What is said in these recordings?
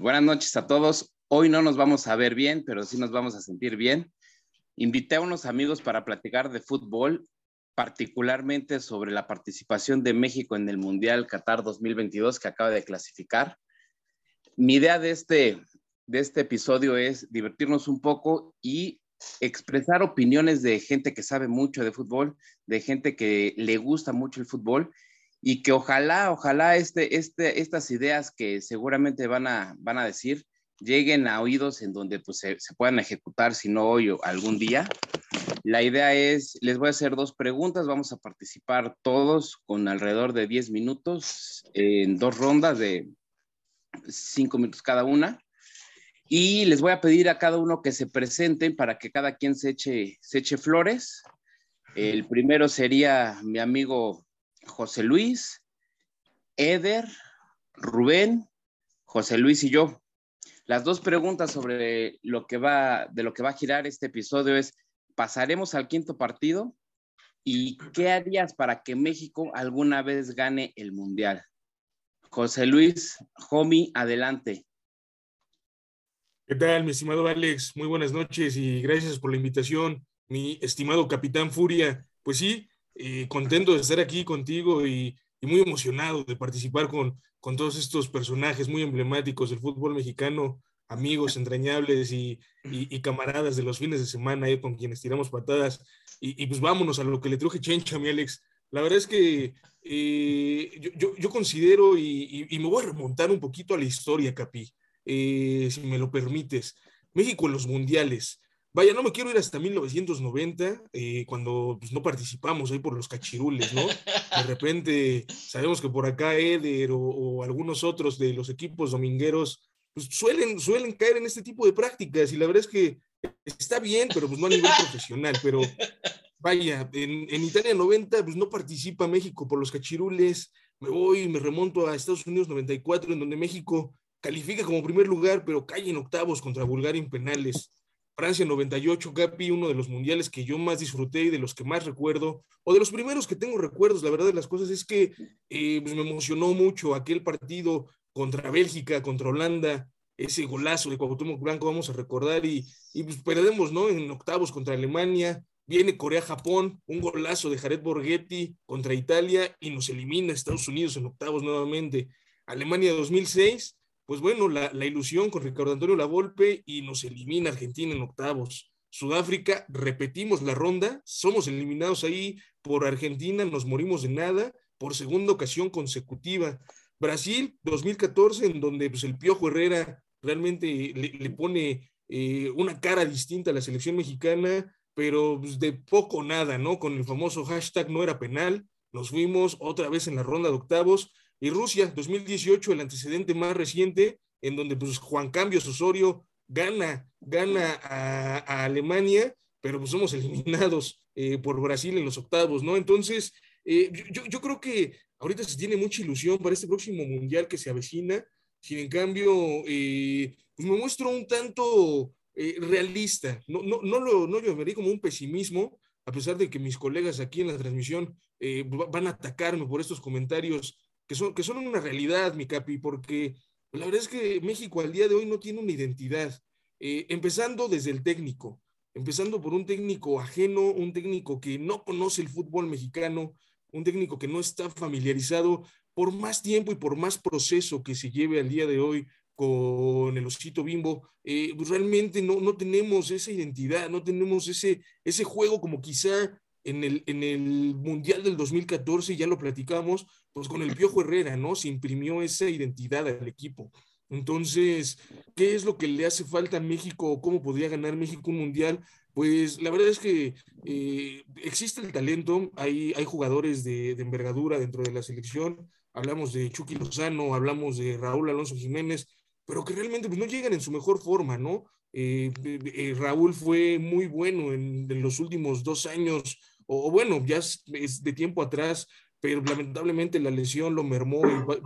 Buenas noches a todos. Hoy no nos vamos a ver bien, pero sí nos vamos a sentir bien. Invité a unos amigos para platicar de fútbol, particularmente sobre la participación de México en el Mundial Qatar 2022 que acaba de clasificar. Mi idea de este, de este episodio es divertirnos un poco y expresar opiniones de gente que sabe mucho de fútbol, de gente que le gusta mucho el fútbol y que ojalá, ojalá este, este, estas ideas que seguramente van a, van a decir lleguen a oídos en donde pues, se, puedan ejecutar, si no hoy o algún día. La idea es, les voy a hacer dos preguntas, vamos a participar todos con alrededor de 10 minutos en dos rondas de 5 minutos cada una. Y les voy a pedir a cada uno que se presenten para que cada quien se eche, se eche flores. El primero sería mi amigo José Luis, Eder, Rubén, José Luis y yo. Las dos preguntas sobre lo que va, de lo que va a girar este episodio es, ¿pasaremos al quinto partido? ¿Y qué harías para que México alguna vez gane el Mundial? José Luis, Jomi, adelante. ¿Qué tal, mi estimado Alex? Muy buenas noches y gracias por la invitación, mi estimado Capitán Furia. Pues sí, eh, contento de estar aquí contigo y, muy emocionado de participar con, con todos estos personajes muy emblemáticos del fútbol mexicano, amigos entrañables y, camaradas de los fines de semana eh, con quienes tiramos patadas. Y, pues vámonos a lo que le truje Chencha, mi Alex. La verdad es que eh, yo, yo, considero y, me voy a remontar un poquito a la historia, Capi, si me lo permites. México en los mundiales. Vaya, no me quiero ir hasta 1990, eh, cuando pues, no participamos ahí por los cachirules, ¿no? De repente sabemos que por acá Eder o, algunos otros de los equipos domingueros pues, suelen, suelen caer en este tipo de prácticas y la verdad es que está bien, pero pues no a nivel profesional, pero vaya, en, en Italia 90 pues no participa México por los cachirules, me voy, me remonto a Estados Unidos 94, en donde México califica como primer lugar, pero cae en octavos contra Bulgaria en penales. Francia 98, Gapi, uno de los mundiales que yo más disfruté y de los que más recuerdo, o de los primeros que tengo recuerdos, la verdad de las cosas es que eh, pues, me emocionó mucho aquel partido contra Bélgica, contra Holanda, ese golazo de Cuauhtémoc Blanco, vamos a recordar, y, y pues perdemos, ¿no? En octavos contra Alemania, viene Corea-Japón, un golazo de Jared Borghetti contra Italia, y nos elimina Estados Unidos en octavos nuevamente. Alemania 2006, pues bueno, la, ilusión con Ricardo Antonio Lavolpe y nos elimina Argentina en octavos. Sudáfrica, repetimos la ronda, somos eliminados ahí por Argentina, nos morimos de nada por segunda ocasión consecutiva. Brasil, 2014, en donde pues, el Piojo Herrera realmente le, pone eh, una cara distinta a la selección mexicana, pero pues, de poco nada, ¿no? Con el famoso hashtag no era penal, nos fuimos otra vez en la ronda de octavos y Rusia, 2018, el antecedente más reciente, en donde pues Juan Cambios Osorio gana, gana a, Alemania, pero pues somos eliminados eh, por Brasil en los octavos, ¿no? Entonces, eh, yo, creo que ahorita se tiene mucha ilusión para este próximo mundial que se avecina, sin en cambio, eh, pues me muestro un tanto realista, no, no, no, lo, no vería como un pesimismo, a pesar de que mis colegas aquí en la transmisión van a atacarme por estos comentarios que son, que son una realidad, mi capi, porque la verdad es que México al día de hoy no tiene una identidad, eh, empezando desde el técnico, empezando por un técnico ajeno, un técnico que no conoce el fútbol mexicano, un técnico que no está familiarizado por más tiempo y por más proceso que se lleve al día de hoy con el osito bimbo, eh, realmente no, no tenemos esa identidad, no tenemos ese, ese juego como quizá en el, en el Mundial del 2014, ya lo platicamos, pues con el Piojo Herrera, ¿no? Se imprimió esa identidad al equipo. Entonces, ¿qué es lo que le hace falta a México? ¿Cómo podría ganar México un mundial? Pues la verdad es que eh, existe el talento, hay, hay jugadores de, envergadura dentro de la selección, hablamos de Chucky Lozano, hablamos de Raúl Alonso Jiménez, pero que realmente pues, no llegan en su mejor forma, ¿no? Eh, eh, Raúl fue muy bueno en, los últimos dos años, o, bueno, ya es, de tiempo atrás, pero lamentablemente la lesión lo mermó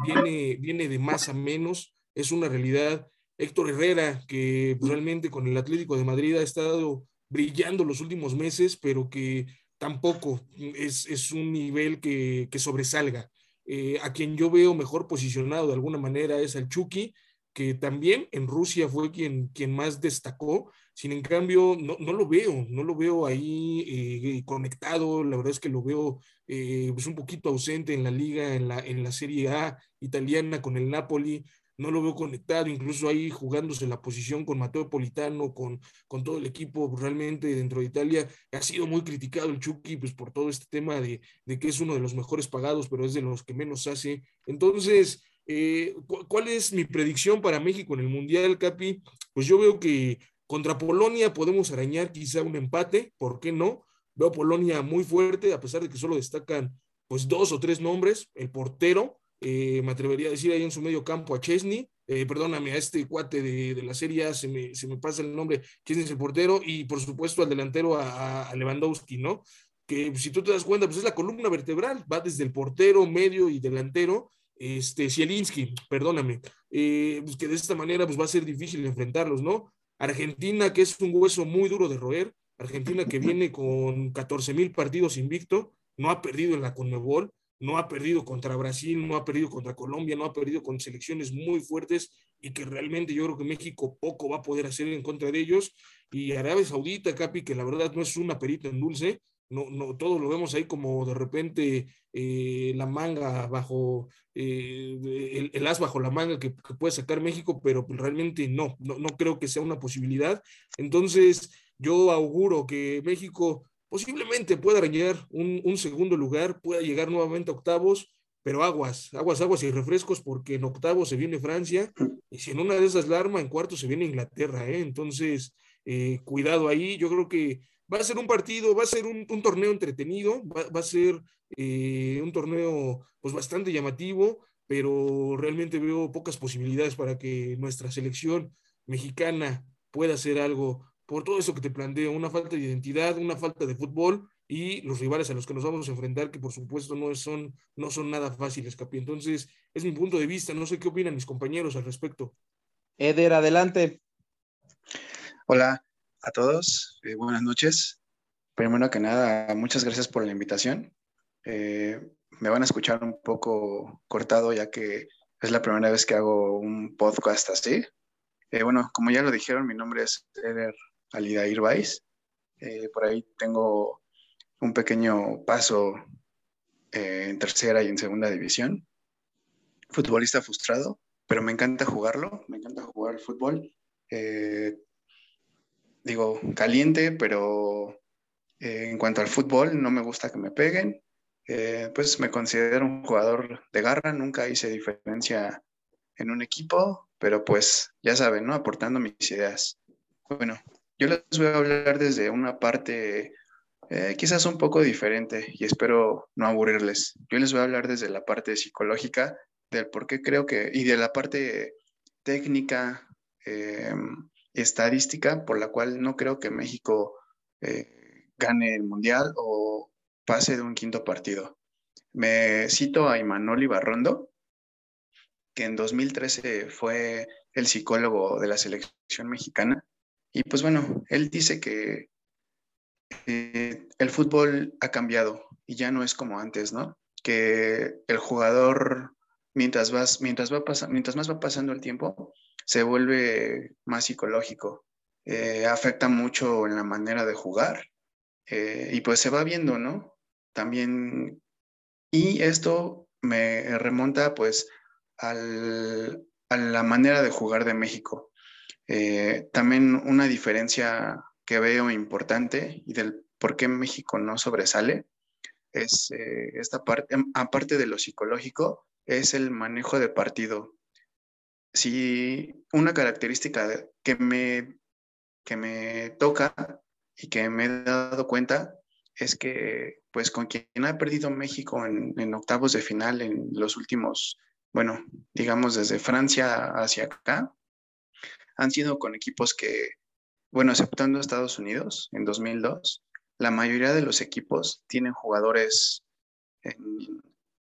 y viene, de más a menos, es una realidad. Héctor Herrera, que realmente con el Atlético de Madrid ha estado brillando los últimos meses, pero que tampoco es, un nivel que, que sobresalga. Eh, a quien yo veo mejor posicionado de alguna manera es al Chucky, que también en Rusia fue quien, quien más destacó. Sin en cambio, no, no lo veo, no lo veo ahí eh, conectado. La verdad es que lo veo eh, pues un poquito ausente en la liga, en la, en la Serie A italiana con el Napoli no lo veo conectado, incluso ahí jugándose la posición con Mateo Politano, con, con todo el equipo realmente dentro de Italia. Ha sido muy criticado el Chucky pues, por todo este tema de, de que es uno de los mejores pagados, pero es de los que menos hace. Entonces, eh, ¿cuál es mi predicción para México en el Mundial, Capi? Pues yo veo que contra Polonia podemos arañar quizá un empate, ¿por qué no? Veo Polonia muy fuerte, a pesar de que solo destacan pues dos o tres nombres, el portero, eh, me atrevería a decir ahí en su medio campo a Chesney, eh, perdóname, a este cuate de, la Serie se me, se me, pasa el nombre, Chesney es el portero, y por supuesto al delantero a, Lewandowski, ¿no? Que si tú te das cuenta, pues es la columna vertebral, va desde el portero, medio y delantero, este, Zielinski, perdóname, eh, pues que de esta manera pues va a ser difícil enfrentarlos, ¿no? Argentina, que es un hueso muy duro de roer, Argentina que viene con 14 mil partidos invicto, no ha perdido en la Conmebol, no ha perdido contra Brasil, no ha perdido contra Colombia, no ha perdido con selecciones muy fuertes y que realmente yo creo que México poco va a poder hacer en contra de ellos. Y Arabia Saudita, Capi, que la verdad no es una perita en dulce, no, no, todo lo vemos ahí como de repente eh, la manga bajo, eh, el, as bajo la manga que, puede sacar México, pero realmente no, no, no creo que sea una posibilidad. Entonces, yo auguro que México posiblemente pueda arañar un, segundo lugar, pueda llegar nuevamente a octavos, pero aguas, aguas, aguas y refrescos, porque en octavos se viene Francia, y si en una de esas la arma, en cuarto se viene Inglaterra, ¿eh? entonces cuidado ahí, yo creo que va a ser un partido, va a ser un, torneo entretenido, va, a ser eh, un torneo pues bastante llamativo, pero realmente veo pocas posibilidades para que nuestra selección mexicana pueda hacer algo por todo eso que te planteo, una falta de identidad, una falta de fútbol y los rivales a los que nos vamos a enfrentar, que por supuesto no son, no son nada fáciles, Capi. Entonces, es mi punto de vista, no sé qué opinan mis compañeros al respecto. Eder, adelante. Hola a todos, eh, buenas noches. Primero que nada, muchas gracias por la invitación. Eh, me van a escuchar un poco cortado ya que es la primera vez que hago un podcast así. Eh, bueno, como ya lo dijeron, mi nombre es Eder Alida Irbais. Eh, por ahí tengo un pequeño paso eh, en tercera y en segunda división. Futbolista frustrado, pero me encanta jugarlo, me encanta jugar fútbol. Eh, digo, caliente, pero en cuanto al fútbol, no me gusta que me peguen. pues me considero un jugador de garra, nunca hice diferencia en un equipo, pero pues ya saben, ¿no? Aportando mis ideas. Bueno, yo les voy a hablar desde una parte eh, quizás un poco diferente y espero no aburrirles. Yo les voy a hablar desde la parte psicológica, del por qué creo que, y de la parte técnica, eh, estadística, por la cual no creo que México eh, gane el Mundial o pase de un quinto partido. Me cito a Imanol Ibarrondo, que en 2013 fue el psicólogo de la selección mexicana y pues bueno, él dice que eh, el fútbol ha cambiado y ya no es como antes, ¿no? Que el jugador, mientras, vas, mientras, va mientras más va pasando el tiempo, se vuelve más psicológico, eh, afecta mucho en la manera de jugar eh, y pues se va viendo, ¿no? También, y esto me remonta pues al, a la manera de jugar de México. Eh, también una diferencia que veo importante y del por qué México no sobresale es esta parte, aparte de lo psicológico, es el manejo de partido. Si una característica que me, que me toca y que me he dado cuenta es que, pues, con quien ha perdido México en, en octavos de final en los últimos, bueno, digamos desde Francia hacia acá, han sido con equipos que, bueno, aceptando Estados Unidos en 2002, la mayoría de los equipos tienen jugadores en,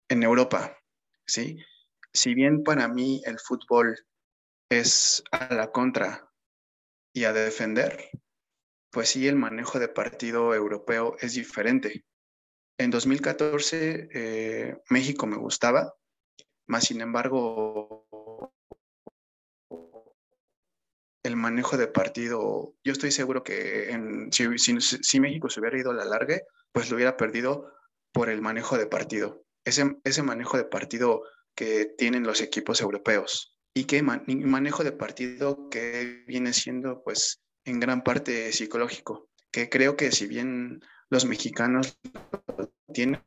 en Europa, ¿sí? Si bien para mí el fútbol es a la contra y a defender, pues sí, el manejo de partido europeo es diferente. En 2014 eh, México me gustaba, más sin embargo el manejo de partido, yo estoy seguro que si, si, México se hubiera ido a la larga, pues lo hubiera perdido por el manejo de partido. Ese, ese manejo de partido que tienen los equipos europeos y que manejo de partido que viene siendo pues en gran parte psicológico, que creo que si bien los mexicanos lo tienen,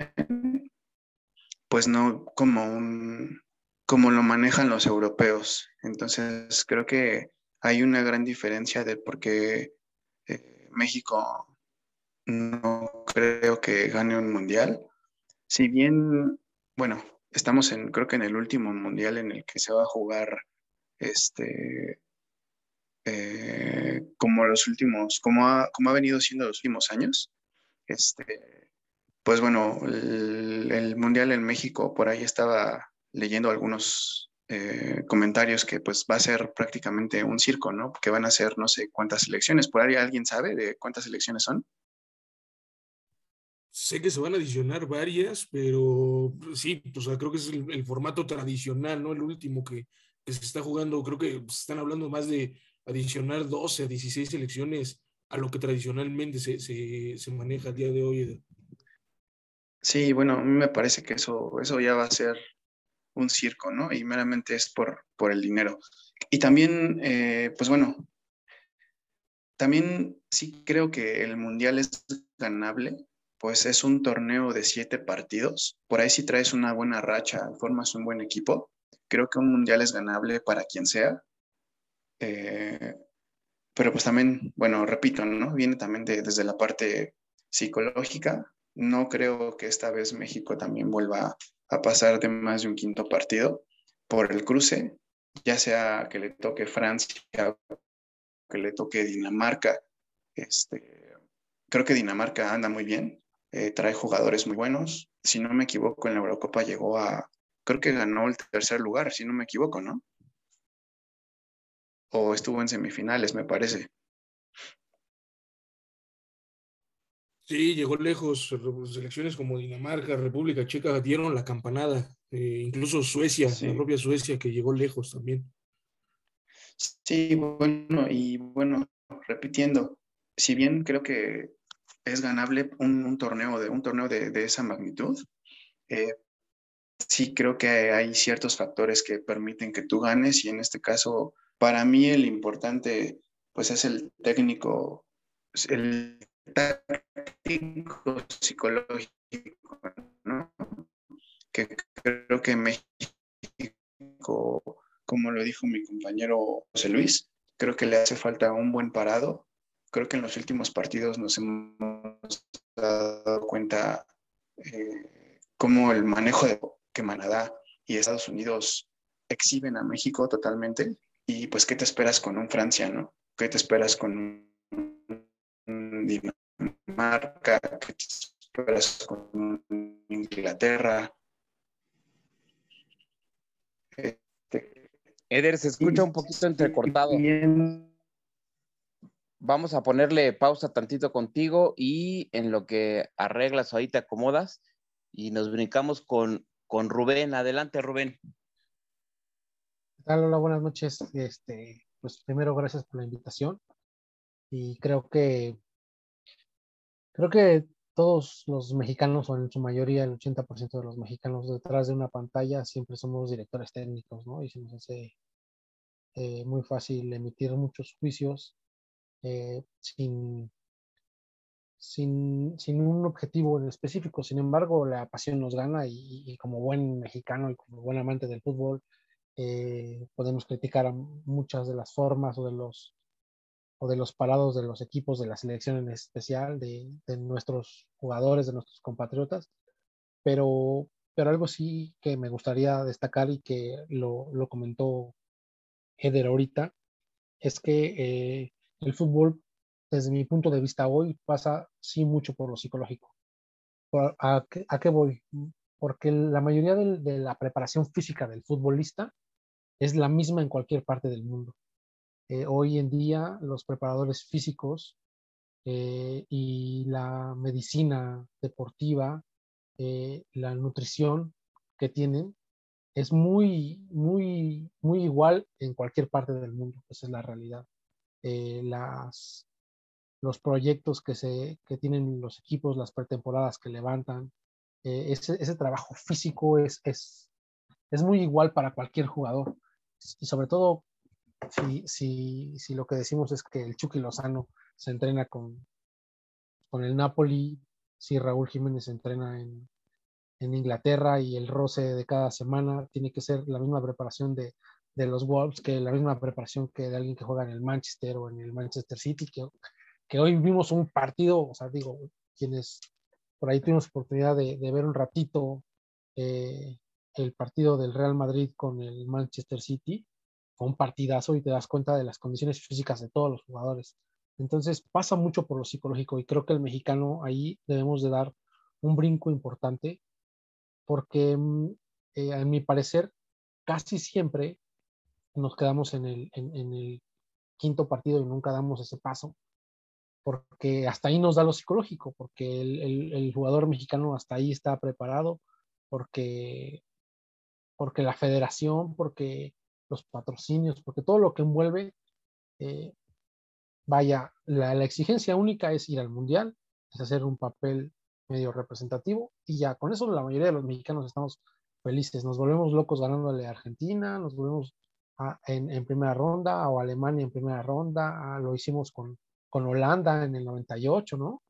pues no como un como lo manejan los europeos. Entonces creo que hay una gran diferencia de por qué eh, México no creo que gane un mundial. Si bien, bueno, estamos en, creo que en el último mundial en el que se va a jugar este eh, como los últimos, como ha, como ha venido siendo los últimos años. Este, pues bueno, el, mundial en México, por ahí estaba leyendo algunos eh, comentarios que pues va a ser prácticamente un circo, ¿no? Que van a ser no sé cuántas elecciones. ¿Por ahí alguien sabe de cuántas elecciones son? Sé que se van a adicionar varias, pero sí, o sea, creo que es el, formato tradicional, ¿no? El último que, se está jugando, creo que se están hablando más de adicionar 12 a 16 elecciones a lo que tradicionalmente se, se, maneja a día de hoy. Sí, bueno, a mí me parece que eso, eso ya va a ser un circo, ¿no? Y meramente es por, por el dinero. Y también, eh, pues bueno, también sí creo que el Mundial es ganable, pues es un torneo de siete partidos. Por ahí si traes una buena racha, formas un buen equipo, creo que un Mundial es ganable para quien sea. Eh, pero pues también, bueno, repito, ¿no? Viene también desde la parte psicológica. No creo que esta vez México también vuelva a pasar de más de un quinto partido por el cruce, ya sea que le toque Francia que le toque Dinamarca. Este, creo que Dinamarca anda muy bien, eh, trae jugadores muy buenos. Si no me equivoco, en la Eurocopa llegó a, creo que ganó el tercer lugar, si no me equivoco, ¿no? O estuvo en semifinales, me parece. Sí, llegó lejos. Selecciones como Dinamarca, República Checa dieron la campanada. Eh, incluso Suecia, la propia Suecia, que llegó lejos también. Sí, bueno, y bueno, repitiendo, si bien creo que es ganable un, torneo de un torneo de, esa magnitud, eh, sí creo que hay ciertos factores que permiten que tú ganes y en este caso, para mí el importante, pues es el técnico, el táctico psicológico, ¿no? Que creo que México, como lo dijo mi compañero José Luis, creo que le hace falta un buen parado. Creo que en los últimos partidos nos hemos dado cuenta eh, cómo el manejo de que Manadá y Estados Unidos exhiben a México totalmente. Y pues, ¿qué te esperas con un Francia, no? ¿Qué te esperas con un Dinamarca, que esperas con Inglaterra. Este, Eder, se escucha un poquito entrecortado. Vamos a ponerle pausa tantito contigo y en lo que arreglas ahí te acomodas y nos brincamos con, con Rubén. Adelante, Rubén. Hola, buenas noches. Este, pues primero, gracias por la invitación. Y creo que Creo que todos los mexicanos, o en su mayoría el 80% de los mexicanos detrás de una pantalla siempre somos directores técnicos, ¿no? Y se nos hace eh, muy fácil emitir muchos juicios eh, sin, sin, sin, un objetivo específico. Sin embargo, la pasión nos gana y, como buen mexicano y como buen amante del fútbol, eh, podemos criticar muchas de las formas o de los o de los parados de los equipos de la selección en especial, de, de nuestros jugadores, de nuestros compatriotas, pero, pero algo sí que me gustaría destacar y que lo, lo comentó Eder ahorita, es que eh, el fútbol, desde mi punto de vista hoy, pasa sí mucho por lo psicológico. ¿A qué, voy? Porque la mayoría de, de la preparación física del futbolista es la misma en cualquier parte del mundo eh, hoy en día los preparadores físicos eh, y la medicina deportiva, eh, la nutrición que tienen, es muy, muy, muy igual en cualquier parte del mundo. Esa es la realidad. Eh, las, los proyectos que, se, que tienen los equipos, las pretemporadas que levantan. Eh, ese, ese, trabajo físico es, es, es, muy igual para cualquier jugador. Y sobre todo, si, si, si lo que decimos es que el Chucky Lozano se entrena con, con el Napoli, si Raúl Jiménez se entrena en, en Inglaterra y el roce de cada semana tiene que ser la misma preparación de, de los Wolves que la misma preparación que de alguien que juega en el Manchester o en el Manchester City, que, que hoy vimos un partido, o sea, digo, quienes por ahí tuvimos oportunidad de, de ver un ratito eh, el partido del Real Madrid con el Manchester City, fue un partidazo y te das cuenta de las condiciones físicas de todos los jugadores. Entonces pasa mucho por lo psicológico y creo que el mexicano ahí debemos de dar un brinco importante porque mm, eh, a mi parecer casi siempre nos quedamos en el, quinto partido y nunca damos ese paso, porque hasta ahí nos da lo psicológico, porque el, jugador mexicano hasta ahí está preparado, porque, porque la federación, porque los patrocinios, porque todo lo que envuelve, eh, vaya, la, exigencia única es ir al mundial, es hacer un papel medio representativo y ya con eso la mayoría de los mexicanos estamos felices, nos volvemos locos ganándole a Argentina, nos volvemos en, en, primera ronda o Alemania en primera ronda, lo hicimos con, con Holanda en el 98, ¿no?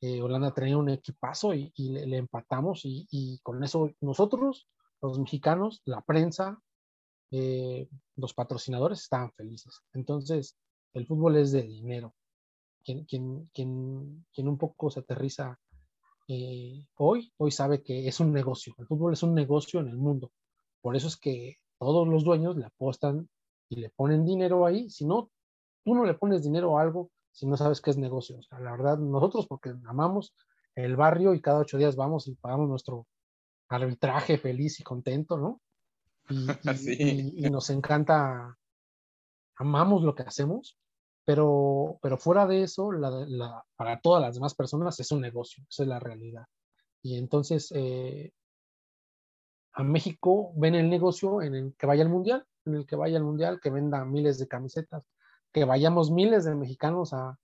Eh, Holanda tenía un equipazo y, y le, empatamos y, y, con eso nosotros, los mexicanos, la prensa, eh, los patrocinadores estaban felices. Entonces, el fútbol es de dinero. Quien, quien, quien, quien un poco se aterriza eh, hoy, hoy sabe que es un negocio. El fútbol es un negocio en el mundo. Por eso es que todos los dueños le apuestan y le ponen dinero ahí. Si no, tú no le pones dinero a algo si no sabes qué es negocio. O sea, la verdad, nosotros porque amamos el barrio y cada ocho días vamos y pagamos nuestro arbitraje feliz y contento, ¿no? Y, y, y nos encanta, amamos lo que hacemos, pero, pero fuera de eso, la, para todas las demás personas es un negocio, esa es la realidad. Y entonces, eh, a México ven el negocio en el que vaya al mundial, en el que vaya al mundial, que venda miles de camisetas, que vayamos miles de mexicanos a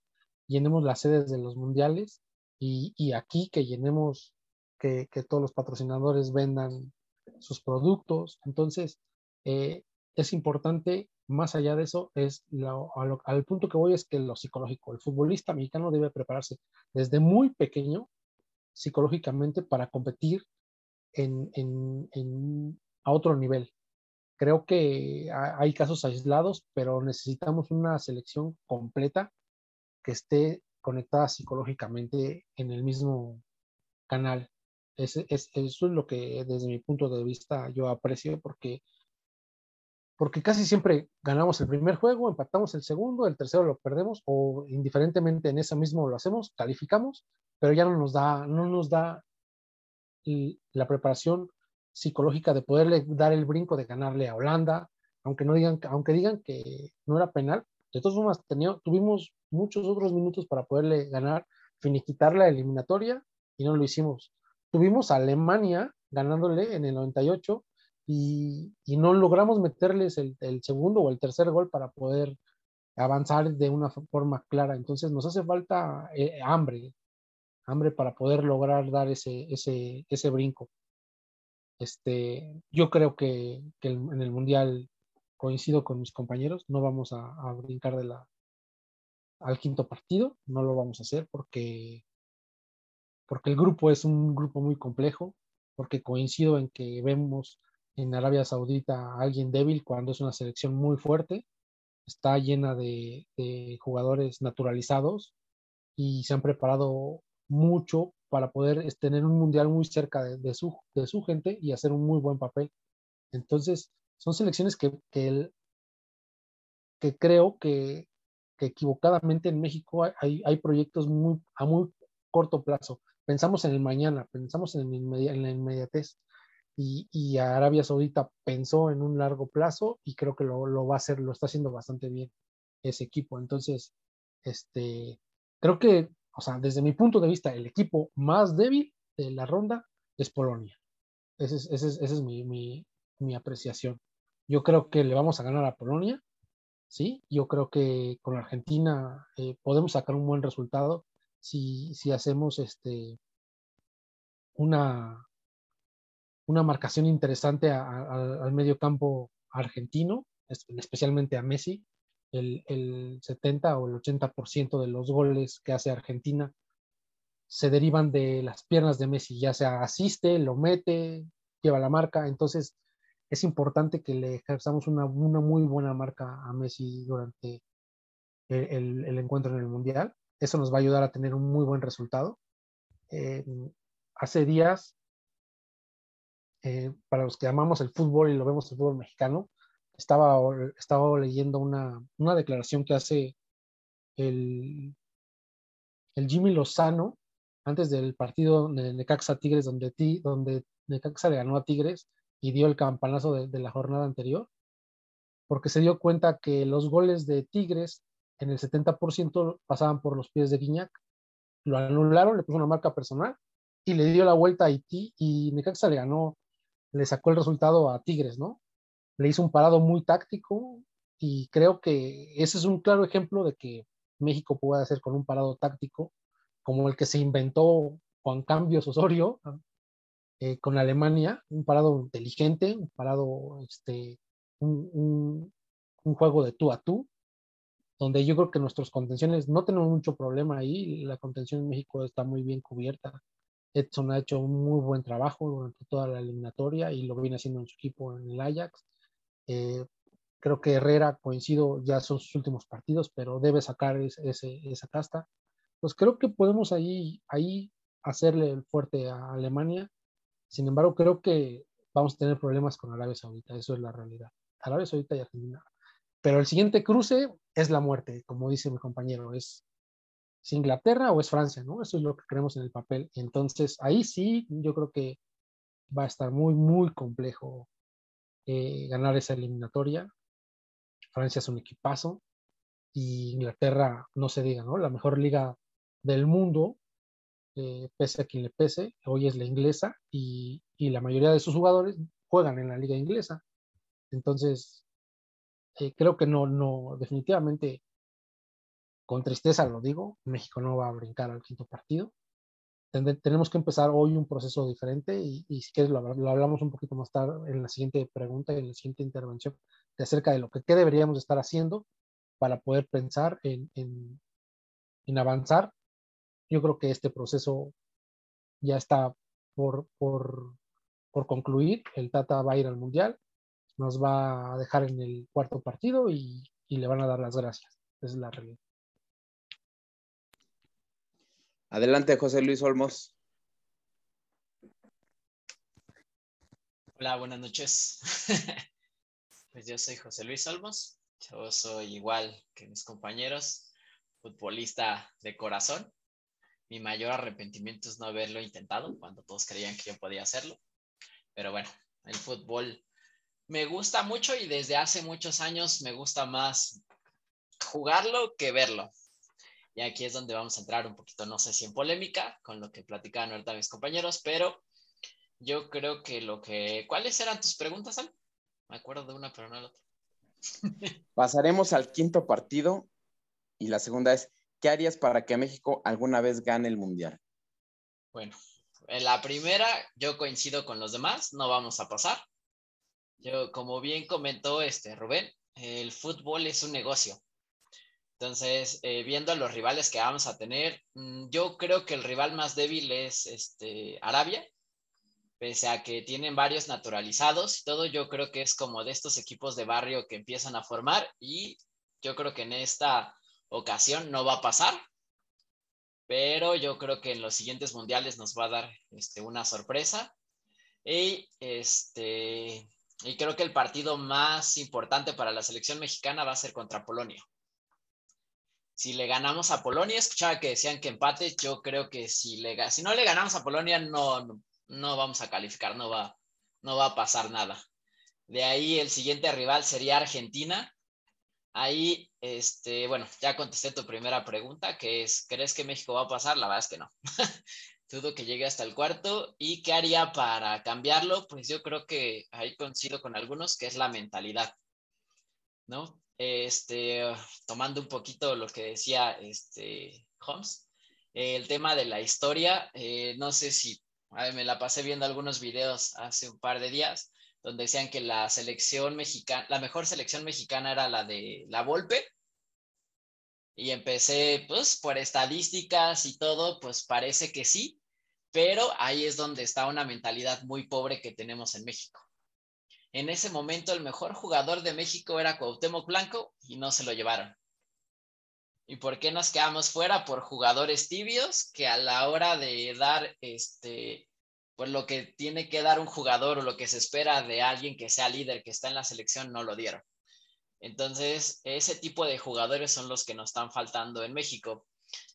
llenemos las sedes de los mundiales y, aquí que llenemos, que, todos los patrocinadores vendan sus productos. Entonces, eh, es importante más allá de eso, es al punto que voy es que lo psicológico, el futbolista mexicano debe prepararse desde muy pequeño psicológicamente para competir en, a otro nivel. Creo que hay casos aislados, pero necesitamos una selección completa que esté conectada psicológicamente en el mismo canal. Es, es, eso es lo que desde mi punto de vista yo aprecio porque porque casi siempre ganamos el primer juego, empatamos el segundo, el tercero lo perdemos o indiferentemente en ese mismo lo hacemos, calificamos, pero ya no nos da, no nos da la preparación psicológica de poderle dar el brinco de ganarle a Holanda, aunque no digan, aunque digan que no era penal, de todas formas tuvimos muchos otros minutos para poderle ganar, finiquitar la eliminatoria y no lo hicimos. Tuvimos a Alemania ganándole en el 98 y, no logramos meterles el, segundo o el tercer gol para poder avanzar de una forma clara. Entonces nos hace falta eh, hambre, hambre para poder lograr dar ese, ese, ese brinco. Este, yo creo que, en el Mundial coincido con mis compañeros, no vamos a, a, brincar de la, al quinto partido, no lo vamos a hacer porque, porque el grupo es un grupo muy complejo, porque coincido en que vemos en Arabia Saudita alguien débil cuando es una selección muy fuerte. Está llena de, jugadores naturalizados y se han preparado mucho para poder tener un mundial muy cerca de, su, de su gente y hacer un muy buen papel. Entonces, son selecciones que, que, que creo que, que, equivocadamente en México hay, hay proyectos muy, a muy corto plazo. Pensamos en el mañana, pensamos en, en la inmediatez y, Arabia Saudita pensó en un largo plazo y creo que lo, lo, va a hacer, lo está haciendo bastante bien ese equipo. Entonces, este, creo que, o sea, desde mi punto de vista, el equipo más débil de la ronda es Polonia. Esa es, ese es, ese es mi, mi, mi, apreciación. Yo creo que le vamos a ganar a Polonia ¿sí? Yo creo que con Argentina eh, podemos sacar un buen resultado si, si hacemos este, una, una marcación interesante al medio campo argentino, especialmente a Messi. El, el 70 o el 80% de los goles que hace Argentina se derivan de las piernas de Messi, ya sea asiste, lo mete, lleva la marca. Entonces, es importante que le ejerzamos una, muy buena marca a Messi durante el, encuentro en el Mundial. Eso nos va a ayudar a tener un muy buen resultado. Eh, hace días, eh, para los que amamos el fútbol y lo vemos el fútbol mexicano, estaba, estaba leyendo una, declaración que hace el, el Jimmy Lozano antes del partido de Necaxa Tigres, donde, donde Necaxa le ganó a Tigres y dio el campanazo de, la jornada anterior, porque se dio cuenta que los goles de Tigres en el 70% pasaban por los pies de Guiñac. Lo anularon, le puso una marca personal y le dio la vuelta a Haití y Necaxa le ganó, le sacó el resultado a Tigres, ¿no? Le hizo un parado muy táctico y creo que ese es un claro ejemplo de que México puede hacer con un parado táctico como el que se inventó Juan Cambios Osorio eh, con Alemania, un parado inteligente, un parado, este, un, juego de tú a tú, donde yo creo que nuestros contenciones no tenemos mucho problema ahí, la contención en México está muy bien cubierta. Edson ha hecho un muy buen trabajo durante toda la eliminatoria y lo viene haciendo en su equipo en el Ajax. Eh, creo que Herrera, coincido, ya son sus últimos partidos, pero debe sacar esa casta pues creo que podemos ahí, ahí hacerle el fuerte a Alemania. Sin embargo, creo que vamos a tener problemas con Arabia Saudita, eso es la realidad. Arabia Saudita y Argentina. Pero el siguiente cruce es la muerte, como dice mi compañero, es, Inglaterra o es Francia, ¿no? Eso es lo que creemos en el papel. Entonces, ahí sí, yo creo que va a estar muy, muy complejo eh, ganar esa eliminatoria. Francia es un equipazo y Inglaterra, no se diga, ¿no? La mejor liga del mundo, eh, pese a quien le pese, hoy es la inglesa y, la mayoría de sus jugadores juegan en la liga inglesa. Entonces, eh, creo que no, no, definitivamente, con tristeza lo digo, México no va a brincar al quinto partido. Tenemos que empezar hoy un proceso diferente y, si quieres lo, hablamos un poquito más tarde en la siguiente pregunta, en la siguiente intervención, de acerca de lo que deberíamos estar haciendo para poder pensar en, en avanzar yo creo que este proceso ya está por, por, concluir. El Tata va a ir al Mundial, nos va a dejar en el cuarto partido y, le van a dar las gracias. Esa es la realidad. Adelante, José Luis Olmos. Hola, buenas noches. pues yo soy José Luis Olmos. Yo soy igual que mis compañeros, futbolista de corazón mi mayor arrepentimiento es no haberlo intentado cuando todos creían que yo podía hacerlo. Pero bueno, el fútbol me gusta mucho y desde hace muchos años me gusta más jugarlo que verlo. Y aquí es donde vamos a entrar un poquito, no sé si en polémica con lo que platicaban ahorita mis compañeros, pero yo creo que lo que... ¿Cuáles eran tus preguntas, Al? Me acuerdo de una, pero no de la otra. Pasaremos al quinto partido y la segunda es, ¿qué harías para que México alguna vez gane el Mundial? Bueno, en la primera yo coincido con los demás, no vamos a pasar. Yo, como bien comentó este Rubén, el fútbol es un negocio. Entonces, eh, viendo a los rivales que vamos a tener, mm, yo creo que el rival más débil es este, Arabia, pese a que tienen varios naturalizados y todo, yo creo que es como de estos equipos de barrio que empiezan a formar y yo creo que en esta ocasión no va a pasar, pero yo creo que en los siguientes mundiales nos va a dar este, una sorpresa. Y, este, y creo que el partido más importante para la selección mexicana va a ser contra Polonia. Si le ganamos a Polonia, escuchaba que decían que empate, yo creo que si, no le ganamos a Polonia no, no, no vamos a calificar, no va, no va a pasar nada. De ahí el siguiente rival sería Argentina, Ahí, este, bueno, ya contesté tu primera pregunta, que es, ¿crees que México va a pasar? La verdad es que no. Dudo que llegue hasta el cuarto. ¿Y qué haría para cambiarlo? Pues yo creo que ahí coincido con algunos, que es la mentalidad, ¿no? Este, tomando un poquito lo que decía este, Holmes, el tema de la historia, eh, no sé si me la pasé viendo algunos videos hace un par de días donde decían que la selección mexicana, la mejor selección mexicana era la de la Volpe. Y empecé, pues, por estadísticas y todo, pues parece que sí, pero ahí es donde está una mentalidad muy pobre que tenemos en México. En ese momento el mejor jugador de México era Cuauhtémoc Blanco y no se lo llevaron. ¿Y por qué nos quedamos fuera? Por jugadores tibios que a la hora de dar este, pues lo que tiene que dar un jugador o lo que se espera de alguien que sea líder, que está en la selección, no lo dieron. Entonces, ese tipo de jugadores son los que nos están faltando en México.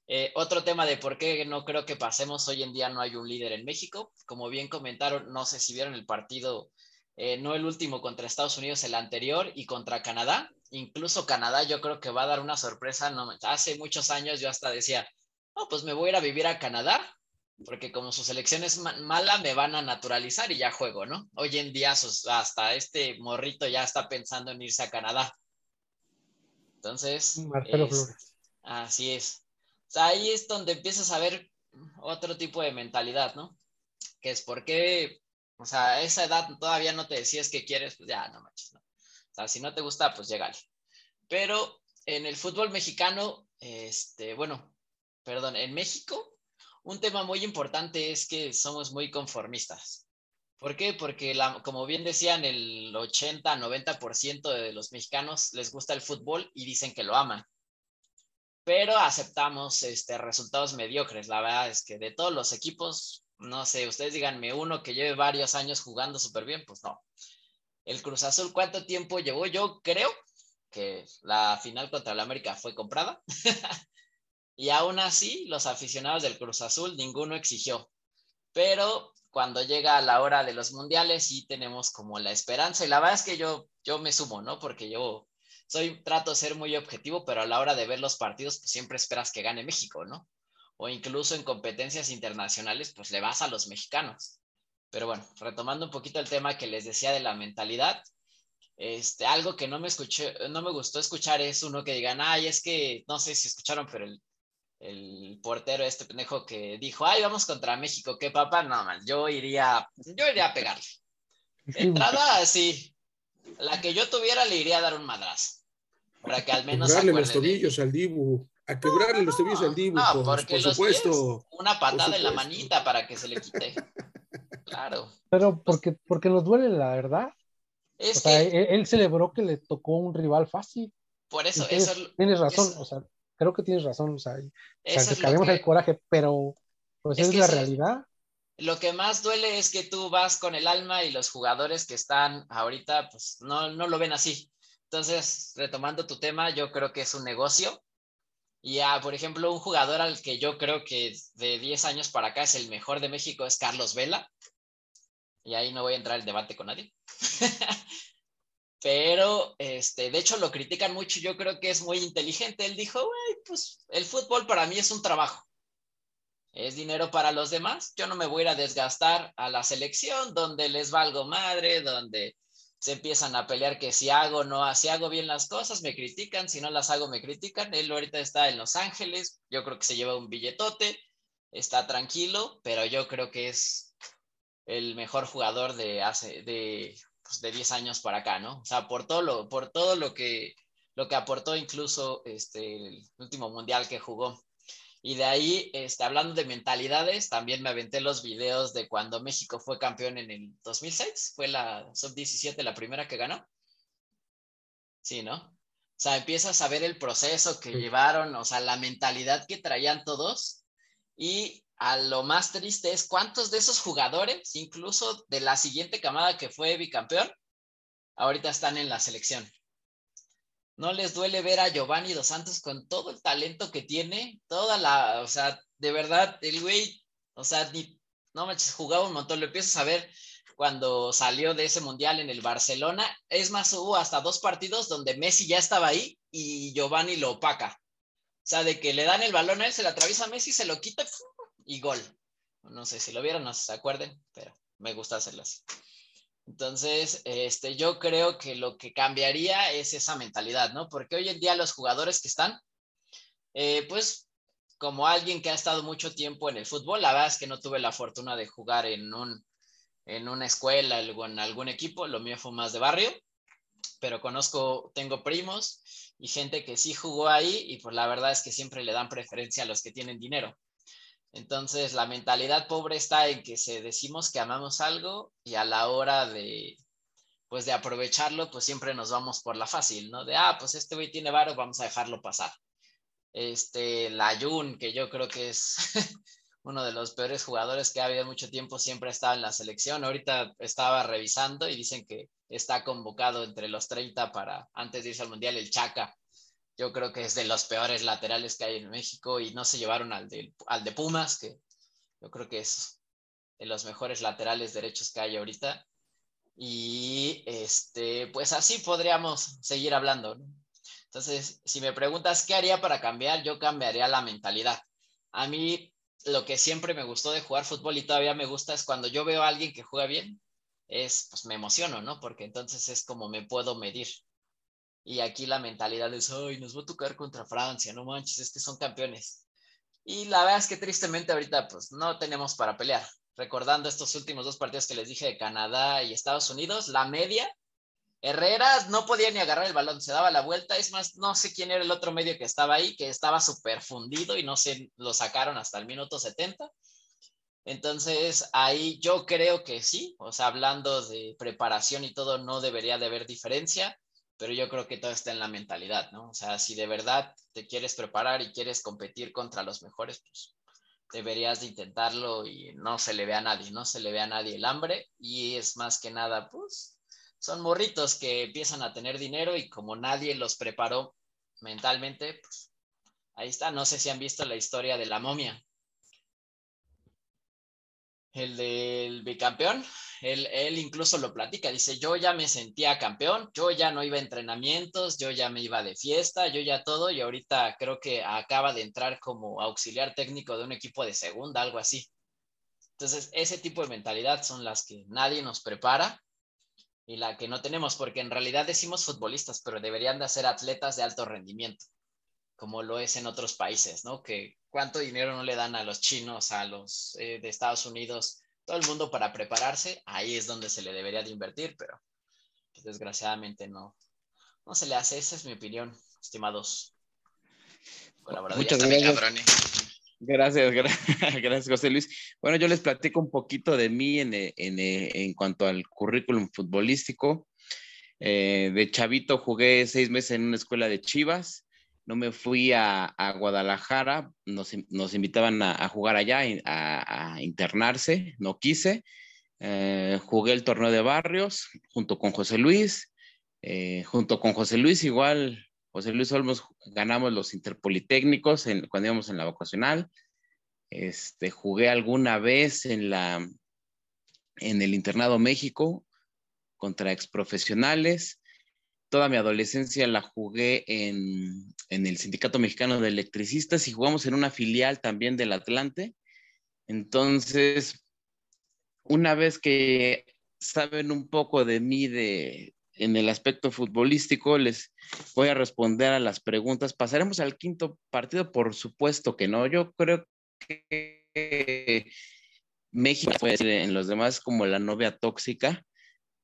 Eh, otro tema de por qué no creo que pasemos, hoy en día no hay un líder en México. Como bien comentaron, no sé si vieron el partido, eh, no el último contra Estados Unidos, el anterior y contra Canadá. Incluso Canadá yo creo que va a dar una sorpresa. No, hace muchos años yo hasta decía, no, pues me voy a ir a vivir a Canadá porque como su selección es mala, me van a naturalizar y ya juego, ¿no? Hoy en día hasta este morrito ya está pensando en irse a Canadá. Entonces, así es. ahí es donde empiezas a ver otro tipo de mentalidad, ¿no? Que es porque, o sea, a esa edad todavía no te decías que quieres, pues ya, no manches, ¿no? O sea, si no te gusta, pues llégale. Pero en el fútbol mexicano, este, bueno, perdón, en México un tema muy importante es que somos muy conformistas. ¿Por qué? Porque, la, como bien decían, el 80-90% de los mexicanos les gusta el fútbol y dicen que lo aman. Pero aceptamos este, resultados mediocres. La verdad es que de todos los equipos, no sé, ustedes díganme uno que lleve varios años jugando súper bien, pues no. El Cruz Azul, ¿cuánto tiempo llevó? Yo creo que la final contra el América fue comprada. Y aún así, los aficionados del Cruz Azul, ninguno exigió. Pero cuando llega la hora de los mundiales, sí tenemos como la esperanza. Y la verdad es que yo, yo me sumo, ¿no? Porque yo soy, trato de ser muy objetivo, pero a la hora de ver los partidos, pues siempre esperas que gane México, ¿no? O incluso en competencias internacionales, pues le vas a los mexicanos. Pero bueno, retomando un poquito el tema que les decía de la mentalidad, este, algo que no me escuché, no me gustó escuchar es uno que digan, ay, es que, no sé si escucharon, pero el, el portero este pendejo que dijo, ay, vamos contra México, ¿qué papá? No, man, yo iría, yo iría a pegarle. Entrada, sí. La que yo tuviera le iría a dar un madrazo. Para que al menos. Quebrarle los tobillos al Dibu. A quebrarle los tobillos al Dibu. No, porque por supuesto. una patada en la manita para que se le quite. Claro. Pero porque, porque nos duele la verdad. Es que, él, celebró que le tocó un rival fácil. Por eso, eso Tienes razón, o sea, creo que tienes razón, o sea, o el coraje, pero pues es, la realidad. Lo que más duele es que tú vas con el alma y los jugadores que están ahorita, pues no, no lo ven así. Entonces, retomando tu tema, yo creo que es un negocio. Y, ah, por ejemplo, un jugador al que yo creo que de 10 años para acá es el mejor de México es Carlos Vela. Y ahí no voy a entrar en debate con nadie. pero este, de hecho lo critican mucho, yo creo que es muy inteligente. Él dijo, pues el fútbol para mí es un trabajo. Es dinero para los demás. Yo no me voy a ir a desgastar a la selección donde les valgo madre, donde se empiezan a pelear que si hago no, si hago bien las cosas me critican, si no las hago me critican. Él ahorita está en Los Ángeles, yo creo que se lleva un billetote, está tranquilo, pero yo creo que es el mejor jugador de hace de pues, de 10 años para acá, ¿no? O sea, por todo lo, por todo lo que, lo que aportó incluso este, el último mundial que jugó. Y de ahí, este, hablando de mentalidades, también me aventé los videos de cuando México fue campeón en el 2006, fue la sub-17 la primera que ganó. Sí, ¿no? O sea, empiezas a ver el proceso que llevaron, o sea, la mentalidad que traían todos y a lo más triste es cuántos de esos jugadores, incluso de la siguiente camada que fue bicampeón, ahorita están en la selección. No les duele ver a Giovanni Dos Santos con todo el talento que tiene, toda la, o sea, de verdad, el güey, o sea, ni, no manches, jugaba un montón, lo empiezas a ver cuando salió de ese mundial en el Barcelona. Es más, hubo hasta dos partidos donde Messi ya estaba ahí y Giovanni lo opaca. O sea, de que le dan el balón a él, se le atraviesa Messi, se lo quita y gol. No sé si lo vieron, no se acuerden, pero me gusta hacerlo así. Entonces, este, yo creo que lo que cambiaría es esa mentalidad, ¿no? Porque hoy en día los jugadores que están, eh, pues como alguien que ha estado mucho tiempo en el fútbol, la verdad es que no tuve la fortuna de jugar en, un, en una escuela o en algún equipo, lo mío fue más de barrio, pero conozco, tengo primos y gente que sí jugó ahí y pues la verdad es que siempre le dan preferencia a los que tienen dinero. Entonces, la mentalidad pobre está en que se decimos que amamos algo y a la hora de, pues de aprovecharlo, pues siempre nos vamos por la fácil, ¿no? De, ah, pues este güey tiene varo, vamos a dejarlo pasar. Este, la que yo creo que es uno de los peores jugadores que ha habido mucho tiempo, siempre estaba en la selección. Ahorita estaba revisando y dicen que está convocado entre los 30 para antes de irse al Mundial el Chaca. Yo creo que es de los peores laterales que hay en México y no se llevaron al de, al de Pumas, que yo creo que es de los mejores laterales derechos que hay ahorita. Y este, pues así podríamos seguir hablando. Entonces, si me preguntas qué haría para cambiar, yo cambiaría la mentalidad. A mí lo que siempre me gustó de jugar fútbol y todavía me gusta es cuando yo veo a alguien que juega bien, es, pues me emociono, ¿no? Porque entonces es como me puedo medir. Y aquí la mentalidad es, ay, nos va a tocar contra Francia, no manches, es que son campeones. Y la verdad es que tristemente ahorita pues no tenemos para pelear. Recordando estos últimos dos partidos que les dije de Canadá y Estados Unidos, la media, Herrera no podía ni agarrar el balón, se daba la vuelta. Es más, no sé quién era el otro medio que estaba ahí, que estaba súper fundido y no se lo sacaron hasta el minuto 70 entonces, ahí yo creo que sí, o sea, hablando de preparación y todo, no debería de haber diferencia, pero yo creo que todo está en la mentalidad, ¿no? O sea, si de verdad te quieres preparar y quieres competir contra los mejores, pues deberías de intentarlo y no se le ve a nadie, no se le ve a nadie el hambre. Y es más que nada, pues, son morritos que empiezan a tener dinero y como nadie los preparó mentalmente, pues ahí está, no sé si han visto la historia de la momia, el del bicampeón, él, él, incluso lo platica, dice, yo ya me sentía campeón, yo ya no iba a entrenamientos, yo ya me iba de fiesta, yo ya todo, y ahorita creo que acaba de entrar como auxiliar técnico de un equipo de segunda, algo así. Entonces, ese tipo de mentalidad son las que nadie nos prepara y la que no tenemos, porque en realidad decimos futbolistas, pero deberían de ser atletas de alto rendimiento como lo es en otros países, ¿no? Que cuánto dinero no le dan a los chinos, a los eh, de Estados Unidos, todo el mundo para prepararse, ahí es donde se le debería de invertir, pero pues, desgraciadamente no, no se le hace. Esa es mi opinión, estimados Muchas gracias. Gracias, gracias, José Luis. Bueno, yo les platico un poquito de mí en, en, en cuanto al currículum futbolístico. Eh, de chavito jugué seis meses en una escuela de Chivas no me fui a, Guadalajara, nos, invitaban a, jugar allá, a, internarse, no quise. Eh, jugué el torneo de barrios junto con José Luis, eh, junto con José Luis igual, José Luis Olmos ganamos los interpolitécnicos cuando íbamos en la vocacional. Este, jugué alguna vez en, la, en el Internado México contra exprofesionales toda mi adolescencia la jugué en, el Sindicato Mexicano de Electricistas y jugamos en una filial también del Atlante. Entonces, una vez que saben un poco de mí de, en el aspecto futbolístico, les voy a responder a las preguntas. Pasaremos al quinto partido, por supuesto que no. Yo creo que México puede ser en los demás como la novia tóxica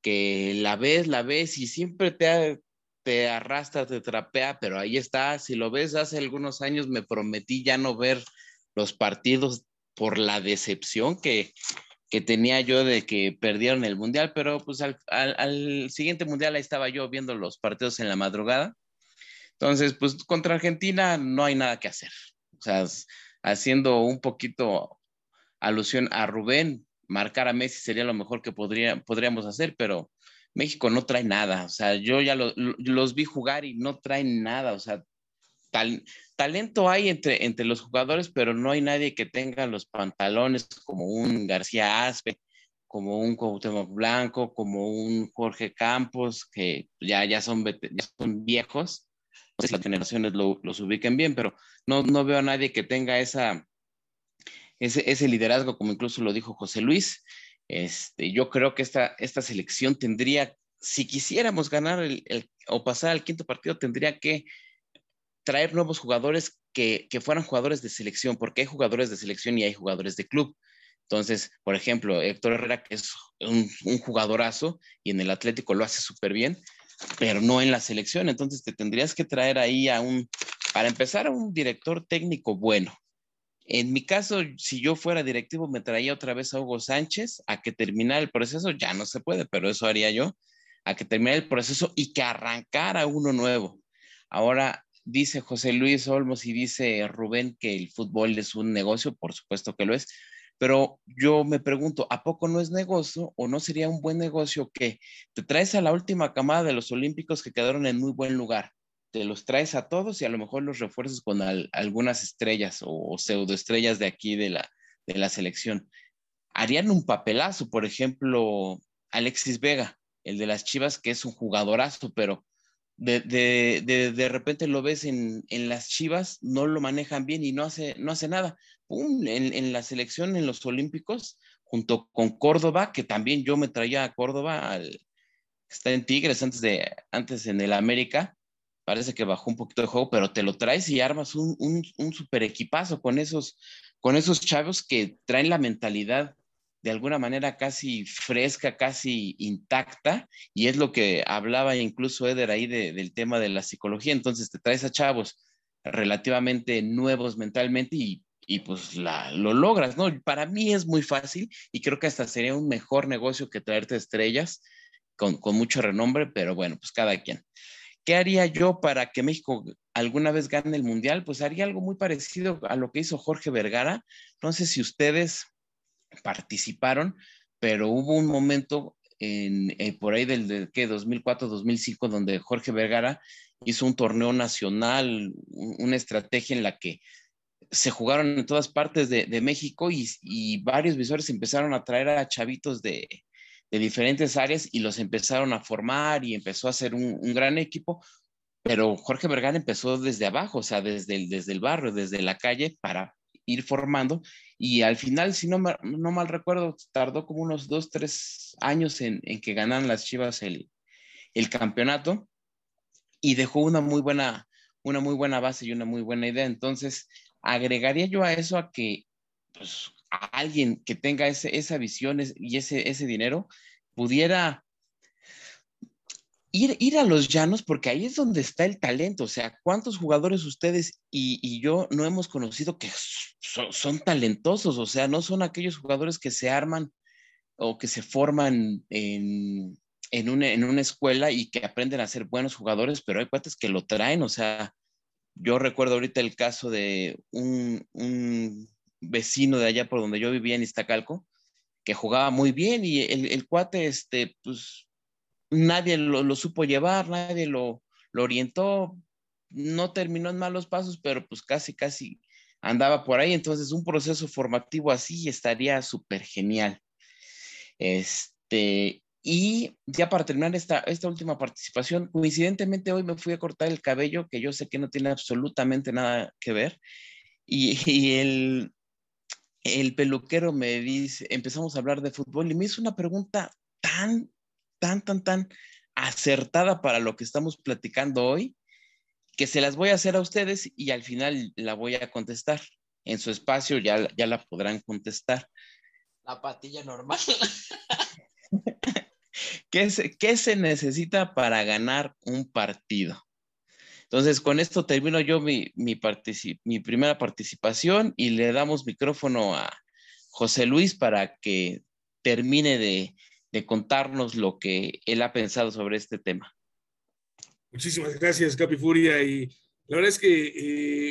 que la ves, la ves y siempre te, te arrastra, te trapea, pero ahí está. Si lo ves, hace algunos años me prometí ya no ver los partidos por la decepción que, que tenía yo de que perdieron el mundial, pero pues al, al, siguiente mundial ahí estaba yo viendo los partidos en la madrugada. Entonces, pues contra Argentina no hay nada que hacer. O sea, haciendo un poquito alusión a Rubén, marcar a Messi sería lo mejor que podría, podríamos hacer, pero México no trae nada. O sea, yo ya los vi jugar y no traen nada. O sea, talento hay entre, entre los jugadores, pero no hay nadie que tenga los pantalones como un García Aspe, como un Cuauhtémoc Blanco, como un Jorge Campos, que ya, ya, son, son viejos. No sé si las generaciones los ubiquen bien, pero no, no veo a nadie que tenga esa, ese, ese liderazgo, como incluso lo dijo José Luis. Este, yo creo que esta, esta selección tendría, si quisiéramos ganar el, o pasar al quinto partido, tendría que traer nuevos jugadores que, que, fueran jugadores de selección, porque hay jugadores de selección y hay jugadores de club. Entonces, por ejemplo, Héctor Herrera, que es un, un jugadorazo y en el Atlético lo hace súper bien, pero no en la selección. Entonces, te tendrías que traer ahí a un, para empezar, a un director técnico bueno. En mi caso, si yo fuera directivo, me traía otra vez a Hugo Sánchez a que terminara el proceso. Ya no se puede, pero eso haría yo, a que terminara el proceso y que arrancara uno nuevo. Ahora, dice José Luis Olmos y dice Rubén que el fútbol es un negocio, por supuesto que lo es, pero yo me pregunto, ¿a poco no es negocio o no sería un buen negocio que te traes a la última camada de los olímpicos que quedaron en muy buen lugar? Te los traes a todos y a lo mejor los refuerzas con algunas estrellas o, pseudoestrellas de aquí de la, de la selección. Harían un papelazo, por ejemplo, Alexis Vega, el de las Chivas, que es un jugadorazo, pero de, de, de, repente lo ves en, en, las Chivas, no lo manejan bien y no hace, no hace nada. ¡Pum! En, en, la selección, en los Olímpicos, junto con Córdoba, que también yo me traía a Córdoba, al, está en Tigres antes, de, antes en el América, parece que bajó un poquito de juego, pero te lo traes y armas un, un, un super equipazo con esos, con esos chavos que traen la mentalidad de alguna manera casi fresca, casi intacta, y es lo que hablaba incluso Eder ahí del tema de la psicología. Entonces te traes a chavos relativamente nuevos mentalmente y, y pues la, lo logras, ¿no? Para mí es muy fácil y creo que hasta sería un mejor negocio que traerte estrellas con, con mucho renombre, pero bueno, pues cada quien. ¿Qué haría yo para que México alguna vez gane el Mundial? Pues haría algo muy parecido a lo que hizo Jorge Vergara. No sé si ustedes participaron, pero hubo un momento en, eh, por ahí del de, 2004-2005 donde Jorge Vergara hizo un torneo nacional, una estrategia en la que se jugaron en todas partes de, México y, varios visores empezaron a traer a chavitos de, de, diferentes áreas y los empezaron a formar y empezó a hacer un, un, gran equipo, pero Jorge Vergara empezó desde abajo, o sea, desde el, desde el barrio, desde la calle para ir formando y al final, si no, no mal recuerdo, tardó como unos dos, tres años en, en que ganaran las Chivas el, el, campeonato y dejó una muy buena, una muy buena base y una muy buena idea. Entonces, agregaría yo a eso a que pues, alguien que tenga ese, esa visión y ese, ese dinero pudiera Ir, ir, a los llanos, porque ahí es donde está el talento. O sea, ¿cuántos jugadores ustedes y, y yo no hemos conocido que son, son, talentosos? O sea, no son aquellos jugadores que se arman o que se forman en, en, una, en una escuela y que aprenden a ser buenos jugadores, pero hay cuates que lo traen. O sea, yo recuerdo ahorita el caso de un, un vecino de allá por donde yo vivía en Iztacalco, que jugaba muy bien y el, el cuate, este, pues nadie lo, lo supo llevar, nadie lo, lo, orientó, no terminó en malos pasos, pero pues casi, casi andaba por ahí. Entonces, un proceso formativo así estaría súper genial. Este, y ya para terminar esta, esta última participación, coincidentemente hoy me fui a cortar el cabello, que yo sé que no tiene absolutamente nada que ver, y, y el, el peluquero me dice, empezamos a hablar de fútbol y me hizo una pregunta tan tan, tan, tan acertada para lo que estamos platicando hoy, que se las voy a hacer a ustedes y al final la voy a contestar. En su espacio ya, ya la podrán contestar. La patilla normal. ¿Qué, se, ¿Qué se necesita para ganar un partido? Entonces, con esto termino yo mi, mi, primera participación y le damos micrófono a José Luis para que termine de de contarnos lo que él ha pensado sobre este tema. Muchísimas gracias, Capi Furia. Y la verdad es que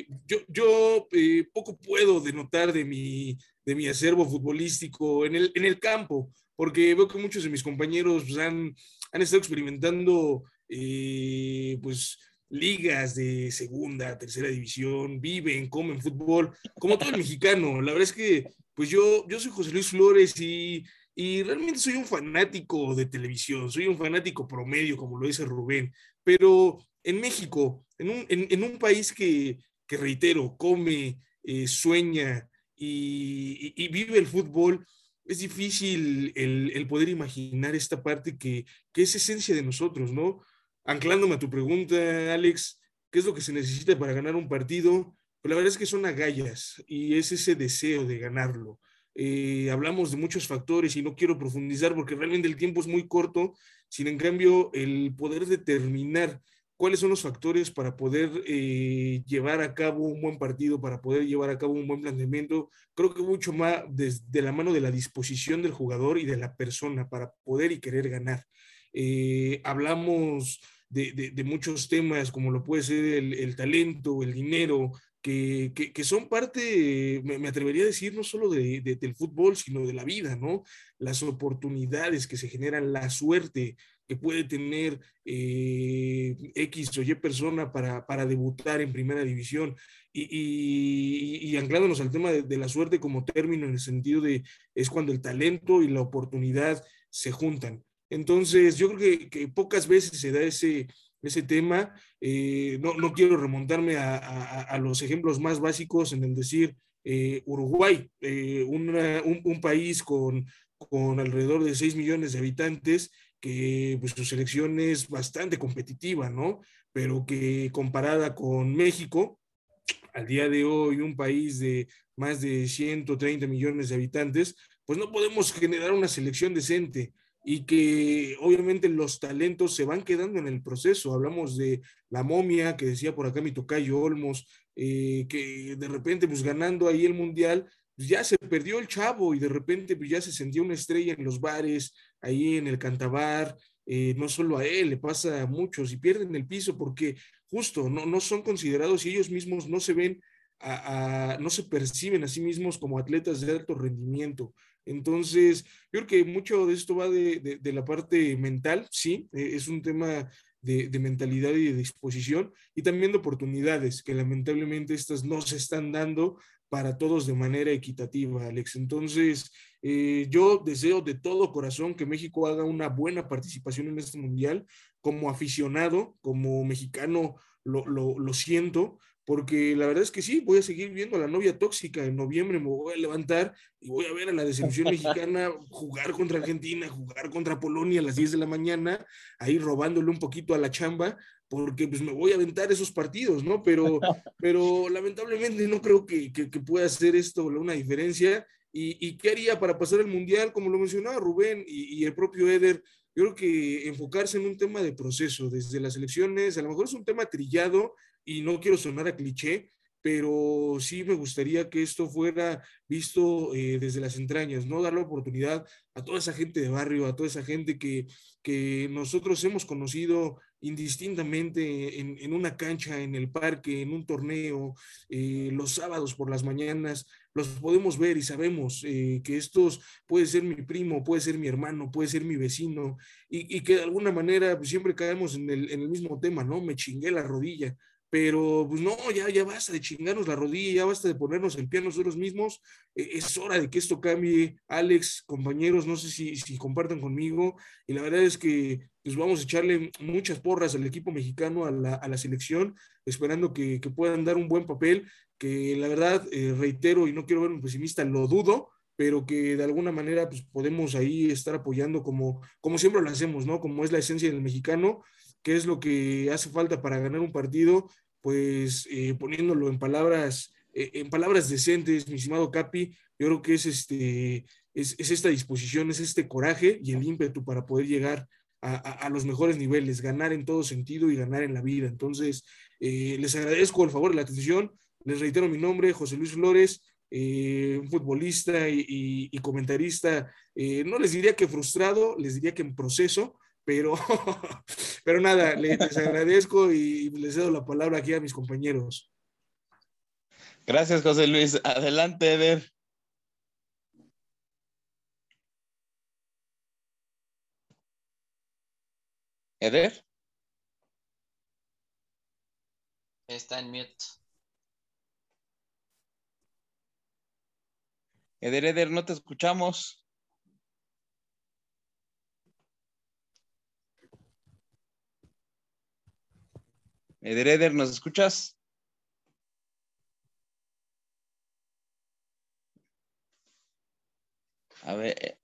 eh, yo, yo eh, poco puedo denotar de mi, de mi acervo futbolístico en el, en el campo, porque veo que muchos de mis compañeros pues, han, han estado experimentando eh, pues ligas de segunda, tercera división, viven, comen fútbol, como todo el mexicano. La verdad es que pues yo, yo soy José Luis Flores y y realmente soy un fanático de televisión, soy un fanático promedio, como lo dice Rubén, pero en México, en un, en, un país que, que, reitero, come, eh, sueña y, y, y, vive el fútbol, es difícil el, poder imaginar esta parte que, que, es esencia de nosotros, ¿no? Anclándome a tu pregunta, Alex, ¿qué es lo que se necesita para ganar un partido? Pues la verdad es que son agallas y es ese deseo de ganarlo. Eh, hablamos de muchos factores y no quiero profundizar porque realmente el tiempo es muy corto, sin en cambio el poder determinar cuáles son los factores para poder eh, llevar a cabo un buen partido, para poder llevar a cabo un buen planteamiento, creo que mucho más desde la mano de la disposición del jugador y de la persona para poder y querer ganar. Eh, hablamos de, muchos temas como lo puede ser el, talento, el dinero, que, son parte, me, atrevería a decir, no solo del fútbol, sino de la vida, ¿no? Las oportunidades que se generan, la suerte, que puede tener eh, X o Y persona para, para, debutar en primera división. Y, y, anclándonos al tema de, la suerte como término en el sentido de es cuando el talento y la oportunidad se juntan. Entonces, yo creo que, pocas veces se da ese, ese tema. Eh, no, no, quiero remontarme a, a, los ejemplos más básicos en el decir eh, Uruguay, un, un, país con, con alrededor de 6 millones de habitantes que pues, su selección es bastante competitiva, ¿no? Pero que comparada con México, al día de hoy, un país de más de 130 millones de habitantes, pues no podemos generar una selección decente y que obviamente los talentos se van quedando en el proceso. Hablamos de la momia que decía por acá mi tocayo Olmos, eh, que de repente pues ganando ahí el mundial, pues ya se perdió el chavo y de repente pues ya se sentía una estrella en los bares, ahí en el cantabar, eh, no solo a él, le pasa a muchos y pierden el piso porque justo no, no son considerados y ellos mismos no se ven, no se perciben a sí mismos como atletas de alto rendimiento. Entonces, yo creo que mucho de esto va de, de, la parte mental, sí, eh, es un tema de, de, mentalidad y de disposición y también de oportunidades que lamentablemente estas no se están dando para todos de manera equitativa, Alex. Entonces, eh, yo deseo de todo corazón que México haga una buena participación en este mundial. Como aficionado, como mexicano, lo, lo, lo siento, porque la verdad es que sí, voy a seguir viendo a la novia tóxica. En noviembre me voy a levantar y voy a ver a la decepción mexicana jugar contra Argentina, jugar contra Polonia a las 10 de la mañana, ahí robándole un poquito a la chamba, porque pues me voy a aventar esos partidos, ¿no? Pero, pero lamentablemente no creo que, que, pueda hacer esto una diferencia. ¿Y, ¿Y, qué haría para pasar el Mundial? Como lo mencionaba Rubén y, y, el propio Eder, yo creo que enfocarse en un tema de proceso, desde las elecciones, a lo mejor es un tema trillado y no quiero sonar a cliché, pero sí me gustaría que esto fuera visto eh, desde las entrañas, ¿no? Dar la oportunidad a toda esa gente de barrio, a toda esa gente que, que nosotros hemos conocido indistintamente en, una cancha, en el parque, en un torneo, eh, los sábados por las mañanas, los podemos ver y sabemos eh, que estos puede ser mi primo, puede ser mi hermano, puede ser mi vecino, y, que de alguna manera pues, siempre caemos en el, en el mismo tema, ¿no? Me chingué la rodilla pero pues no, ya, ya basta de chingarnos la rodilla, ya basta de ponernos el pie nosotros mismos, e, es hora de que esto cambie, Alex, compañeros, no sé si, si compartan conmigo, y la verdad es que pues vamos a echarle muchas porras al equipo mexicano, a la, a la selección, esperando que, que, puedan dar un buen papel, que la verdad, eh, reitero, y no quiero ver un pesimista, lo dudo, pero que de alguna manera pues podemos ahí estar apoyando como, como siempre lo hacemos, ¿no? Como es la esencia del mexicano, qué es lo que hace falta para ganar un partido, pues eh, poniéndolo en palabras, eh, en palabras decentes, mi estimado Capi, yo creo que es, este, es, esta disposición, es este coraje y el ímpetu para poder llegar a, los mejores niveles, ganar en todo sentido y ganar en la vida. Entonces, eh, les agradezco el favor y la atención. Les reitero mi nombre, José Luis Flores, un futbolista y comentarista. no les diría que frustrado, les diría que en proceso, pero, pero nada, les, agradezco y les cedo la palabra aquí a mis compañeros. Gracias, José Luis. Adelante, Eder. Eder. Está en mute. Eder, Eder, no te escuchamos. Eder, Eder, ¿nos escuchas? A ver, eh,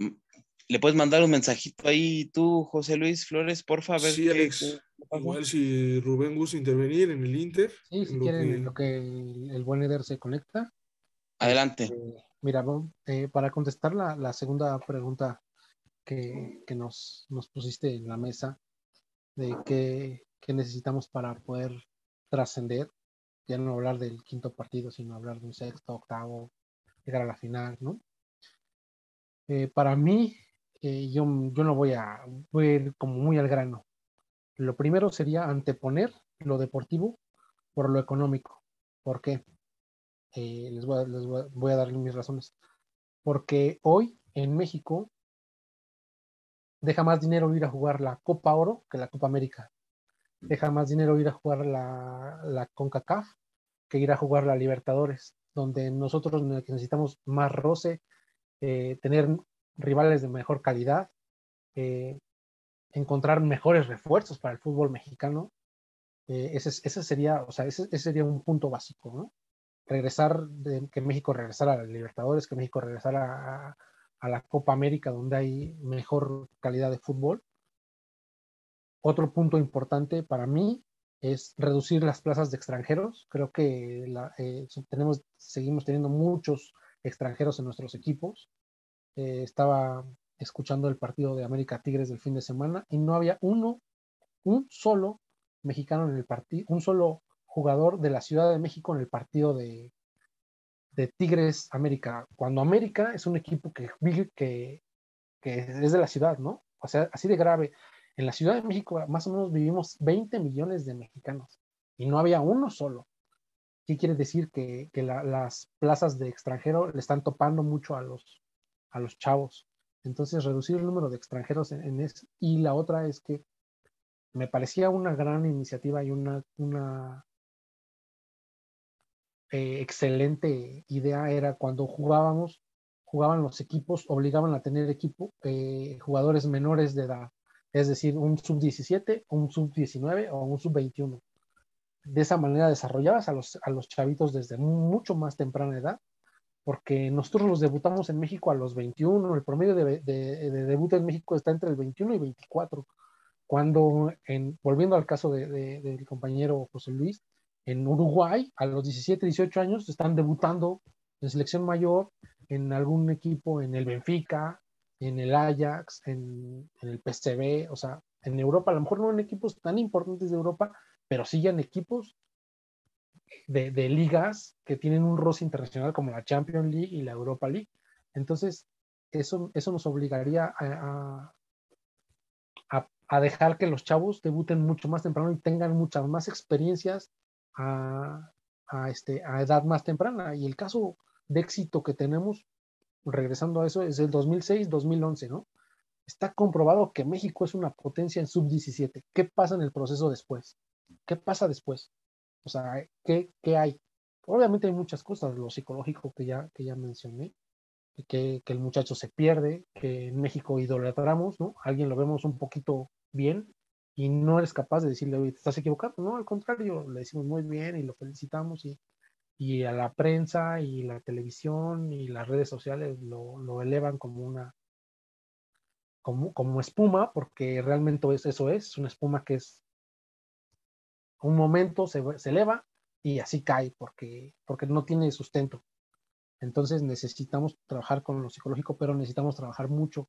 ¿le puedes mandar un mensajito ahí tú, José Luis Flores, por favor? Sí, Alex. Igual si Rubén gusta intervenir en el Inter. Sí, si quieren, en lo que el, buen Eder se conecta. Adelante. Eh, mira, eh, para contestar la, segunda pregunta que, nos, nos, pusiste en la mesa, de qué, qué necesitamos para poder trascender, ya no hablar del quinto partido, sino hablar de un sexto, octavo, llegar a la final, ¿no? Eh, para mí, eh, yo, yo no voy a, ir como muy al grano. Lo primero sería anteponer lo deportivo por lo económico. ¿Por qué? Eh, les, voy a, les voy a dar mis razones. Porque hoy en México deja más dinero ir a jugar la Copa Oro que la Copa América. Deja más dinero ir a jugar la, la CONCACAF que ir a jugar la Libertadores, donde nosotros necesitamos más roce, eh, tener rivales de mejor calidad, eh, encontrar mejores refuerzos para el fútbol mexicano. Eh, ese, ese, sería, o sea, ese, ese, sería un punto básico, ¿no? Regresar, de, que México regresara a la Libertadores, que México regresara a, a la Copa América, donde hay mejor calidad de fútbol. Otro punto importante para mí es reducir las plazas de extranjeros. Creo que tenemos, seguimos teniendo muchos extranjeros en nuestros equipos. Eh, estaba escuchando el partido de América Tigres del fin de semana y no había uno, un solo mexicano en el partido, un solo jugador de la Ciudad de México en el partido de, de Tigres América. Cuando América es un equipo que es de la ciudad, ¿no? O sea, así de grave. En la Ciudad de México más o menos vivimos 20 millones de mexicanos y no había uno solo. ¿Qué quiere decir? Que, las plazas de extranjero le están topando mucho a los, a los chavos. Entonces, reducir el número de extranjeros en, eso. Y la otra es que me parecía una gran iniciativa y una, una eh, excelente idea era cuando jugábamos, jugaban los equipos, obligaban a tener equipo, eh, jugadores menores de edad, es decir, un sub-17, un sub-19 o un sub-21 de esa manera desarrollabas a los, a los chavitos desde mucho más temprana edad, porque nosotros los debutamos en México a los 21, el promedio de, de, debut en México está entre el 21 y 24, cuando, en, volviendo al caso del compañero José Luis, en Uruguay a los 17, 18 años están debutando en selección mayor, en algún equipo, en el Benfica, en el Ajax, en, en el PSV, o sea, en Europa, a lo mejor no en equipos tan importantes de Europa, pero siguen equipos de, ligas que tienen un roce internacional como la Champions League y la Europa League. Entonces, eso, eso nos obligaría a, a, dejar que los chavos debuten mucho más temprano y tengan muchas más experiencias a, este, a edad más temprana. Y el caso de éxito que tenemos, regresando a eso, es el 2006-2011, ¿no? Está comprobado que México es una potencia en sub-17. ¿Qué pasa en el proceso después? ¿Qué pasa después? O sea, ¿qué, qué hay? Obviamente hay muchas cosas, lo psicológico que ya, que ya mencioné, que, que, el muchacho se pierde, que en México idolatramos, ¿no? Alguien lo vemos un poquito bien y no eres capaz de decirle, oye, te estás equivocado. No, al contrario, le decimos muy bien y lo felicitamos y, y a la prensa y la televisión y las redes sociales lo, lo elevan como una como, como espuma, porque realmente es, eso es, una espuma que es un momento se, eleva y así cae porque, porque no tiene sustento. Entonces necesitamos trabajar con lo psicológico, pero necesitamos trabajar mucho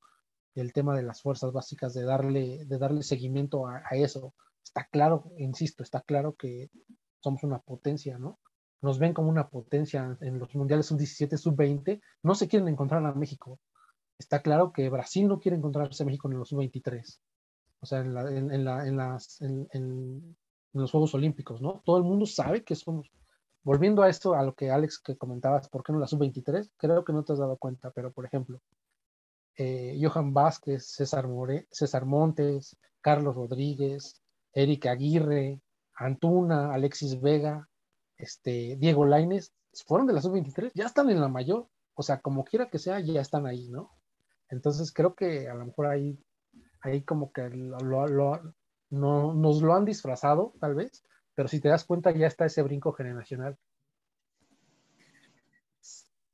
el tema de las fuerzas básicas, de darle, de darle seguimiento a, eso. Está claro, insisto, está claro que somos una potencia, ¿no? Nos ven como una potencia en los mundiales sub-17, sub-20, no se quieren encontrar a México. Está claro que Brasil no quiere encontrarse a México en los sub-23. O sea, en, la, en, la, en en, en los Juegos Olímpicos, ¿no? Todo el mundo sabe que somos. Volviendo a esto, a lo que Alex que comentabas, ¿por qué no la sub-23? Creo que no te has dado cuenta, pero por ejemplo, eh, Johan Vázquez, César, More, César Montes, Carlos Rodríguez, Eric Aguirre, Antuna, Alexis Vega, este, Diego Laines, fueron de la sub-23, ya están en la mayor, o sea, como quiera que sea, ya están ahí, ¿no? Entonces creo que a lo mejor ahí, ahí como que lo, no, nos lo han disfrazado, tal vez, pero si te das cuenta ya está ese brinco generacional.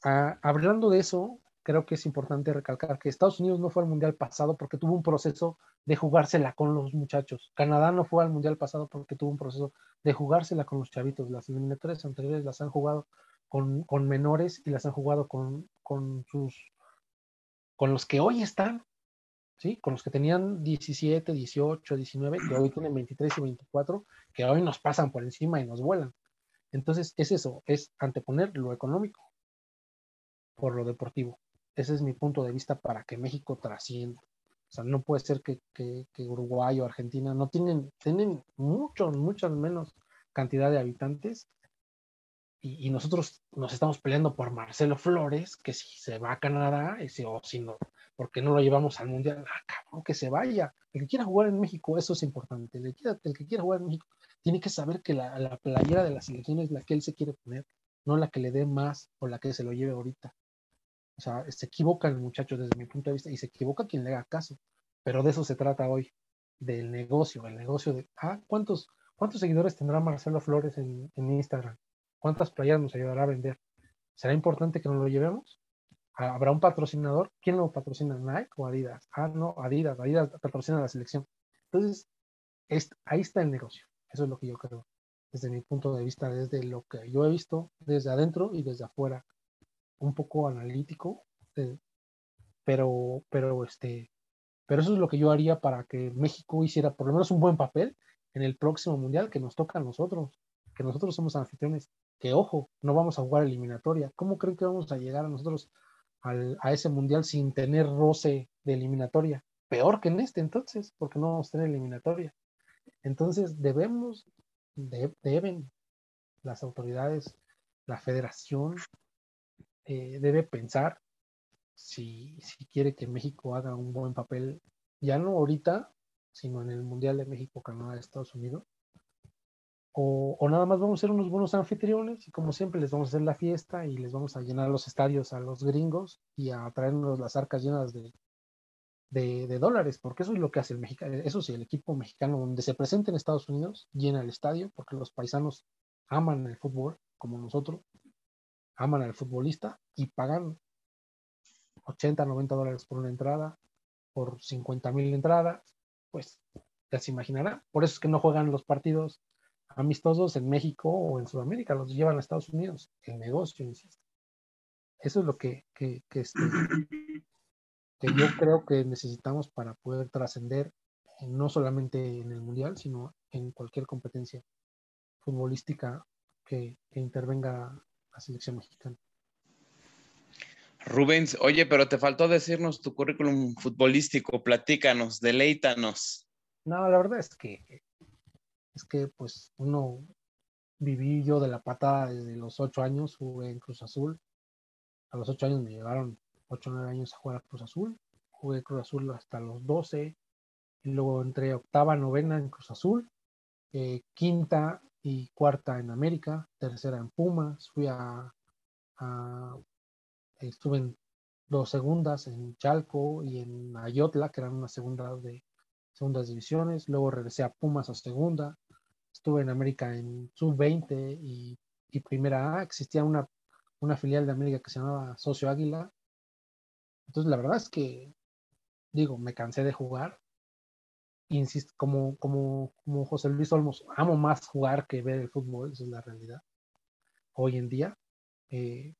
Ah, hablando de eso, creo que es importante recalcar que Estados Unidos no fue al Mundial pasado porque tuvo un proceso de jugársela con los muchachos. Canadá no fue al Mundial pasado porque tuvo un proceso de jugársela con los chavitos. Las eliminatorias anteriores las han jugado con, con menores y las han jugado con, con sus con los que hoy están, ¿sí? Con los que tenían 17, 18, 19, que hoy tienen 23 y 24, que hoy nos pasan por encima y nos vuelan. Entonces, es eso, es anteponer lo económico por lo deportivo. Ese es mi punto de vista para que México trascienda. O sea, no puede ser que, Uruguay o Argentina no tienen, tienen mucho, mucho menos cantidad de habitantes y, nosotros nos estamos peleando por Marcelo Flores, que si se va a Canadá, ese, o si no, porque no lo llevamos al Mundial, ah, cabrón, que se vaya. El que quiera jugar en México, eso es importante. El, que quiera jugar en México tiene que saber que la, la playera de la selección es la que él se quiere poner, no la que le dé más o la que se lo lleve ahorita. O sea, se equivoca el muchacho desde mi punto de vista y se equivoca quien le haga caso. Pero de eso se trata hoy, del negocio, el negocio de, ah, ¿cuántos, cuántos seguidores tendrá Marcelo Flores en, Instagram? ¿Cuántas playas nos ayudará a vender? ¿Será importante que nos lo llevemos? ¿Habrá un patrocinador? ¿Quién lo patrocina? ¿Nike o Adidas? Ah, no, Adidas. Adidas patrocina la selección. Entonces, ahí está el negocio. Eso es lo que yo creo, desde mi punto de vista, desde lo que yo he visto, desde adentro y desde afuera un poco analítico, eh, pero, pero, este, pero eso es lo que yo haría para que México hiciera por lo menos un buen papel en el próximo mundial que nos toca a nosotros, que nosotros somos anfitriones, que ojo, no vamos a jugar eliminatoria. ¿Cómo creen que vamos a llegar a nosotros a ese mundial sin tener roce de eliminatoria? Peor que en este entonces, porque no vamos a tener eliminatoria. Entonces debemos, deben las autoridades, la federación, eh, debe pensar si, quiere que México haga un buen papel, ya no ahorita, sino en el Mundial de México, Canadá, Estados Unidos. O, nada más vamos a ser unos buenos anfitriones y como siempre les vamos a hacer la fiesta y les vamos a llenar los estadios a los gringos y a traernos las arcas llenas de, de, dólares, porque eso es lo que hace el mexicano, eso sí, el equipo mexicano donde se presenta en Estados Unidos llena el estadio porque los paisanos aman el fútbol como nosotros aman al futbolista y pagan 80, 90 dólares por una entrada, por 50 mil entradas, pues ya se imaginará. Por eso es que no juegan los partidos amistosos en México o en Sudamérica, los llevan a Estados Unidos, el negocio, insisto. Eso es lo que, que, que, este, que yo creo que necesitamos para poder trascender no solamente en el Mundial, sino en cualquier competencia futbolística que, que intervenga la selección mexicana. Rubens, oye, pero te faltó decirnos tu currículum futbolístico, platícanos, deleítanos. No, la verdad es que es que pues uno viví yo de la patada desde los ocho años, jugué en Cruz Azul. A los ocho años me llevaron ocho o nueve años a jugar a Cruz Azul. Jugué Cruz Azul hasta los doce. Y luego entré octava, novena en Cruz Azul. Eh, quinta y cuarta en América, tercera en Pumas, fui a, estuve en dos segundas en Chalco y en Ayotla, que eran unas segundas de segundas divisiones, luego regresé a Pumas a segunda, estuve en América en sub-20 y, primera A, existía una, una filial de América que se llamaba Socio Águila, entonces la verdad es que, digo, me cansé de jugar, insisto, como, como, como José Luis Olmos, amo más jugar que ver el fútbol, esa es la realidad, hoy en día. Eh,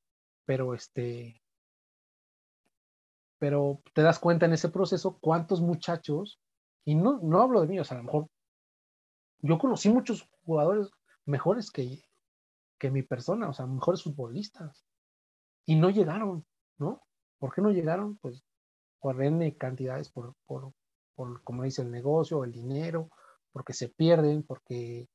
pero este, pero te das cuenta en ese proceso cuántos muchachos, y no, no hablo de mí, o sea, a lo mejor yo conocí muchos jugadores mejores que, que mi persona, o sea, mejores futbolistas, y no llegaron, ¿no? ¿Por qué no llegaron? Pues por N cantidades, por, por, por, como dice, el negocio, el dinero, porque se pierden, porque,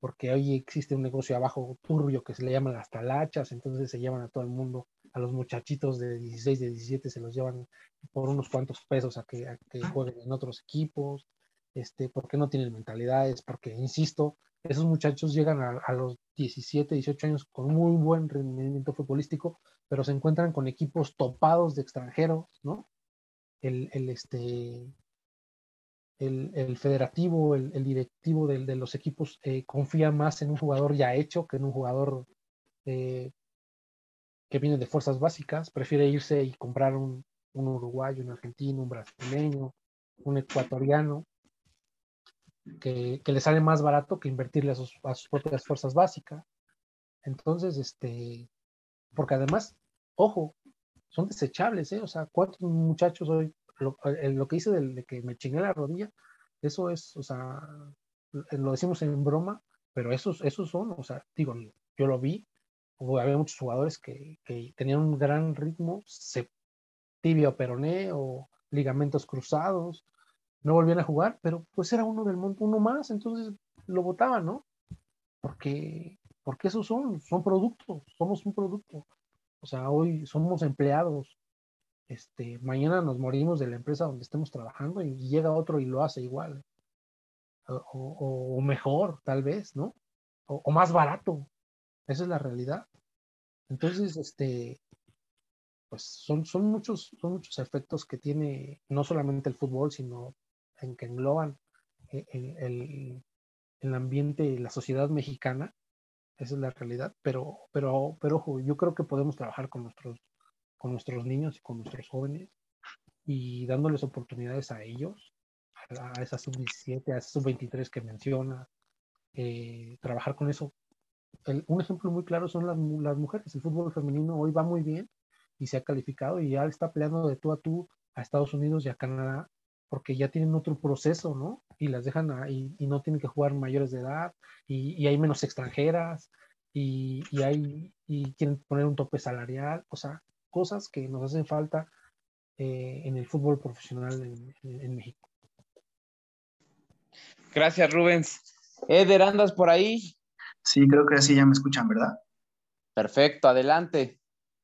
porque hoy existe un negocio abajo turbio que se le llaman las talachas, entonces se llevan a todo el mundo, a los muchachitos de 16, de 17, se los llevan por unos cuantos pesos a que, que jueguen en otros equipos, este, porque no tienen mentalidades, porque, insisto, esos muchachos llegan a, a, los 17, 18 años con muy buen rendimiento futbolístico, pero se encuentran con equipos topados de extranjeros, ¿no? El, el, este, el, federativo, el, directivo de, los equipos eh, confía más en un jugador ya hecho que en un jugador eh, que viene de fuerzas básicas, prefiere irse y comprar un, uruguayo, un argentino, un brasileño, un ecuatoriano, que, le sale más barato que invertirle a sus, a sus propias fuerzas básicas. Entonces, este, porque además, ojo, son desechables, ¿eh? O sea, ¿cuántos muchachos hoy, lo, lo que hice de, que me chingué la rodilla, eso es, o sea, lo decimos en broma, pero esos, esos son, o sea, digo, yo lo vi, había muchos jugadores que, que tenían un gran ritmo, se tibia o peroné o ligamentos cruzados, no volvían a jugar, pero pues era uno del mundo, uno más, entonces lo votaban, ¿no? Porque, porque esos son, son productos, somos un producto. O sea, hoy somos empleados. Este, mañana nos morimos de la empresa donde estemos trabajando y llega otro y lo hace igual. O, mejor, tal vez, ¿no? O, o, más barato. Esa es la realidad. Entonces, este, pues son, son, muchos, son muchos efectos que tiene no solamente el fútbol, sino en que engloban eh, el, el, ambiente, la sociedad mexicana, esa es la realidad, pero, pero, pero ojo, yo creo que podemos trabajar con nuestros, con nuestros niños y con nuestros jóvenes y dándoles oportunidades a ellos, a, esa sub-17, a esa sub-23 que menciona, eh, trabajar con eso. un ejemplo muy claro son las, las mujeres, el fútbol femenino hoy va muy bien y se ha calificado y ya está peleando de tú a tú a Estados Unidos y a Canadá porque ya tienen otro proceso, ¿no? Y las dejan ahí y no tienen que jugar mayores de edad y, hay menos extranjeras y, hay, y quieren poner un tope salarial, o sea, cosas que nos hacen falta eh, en el fútbol profesional en, México. Gracias, Rubens. Eder, ¿andas por ahí? Sí, creo que así ya me escuchan, ¿verdad? Perfecto, adelante.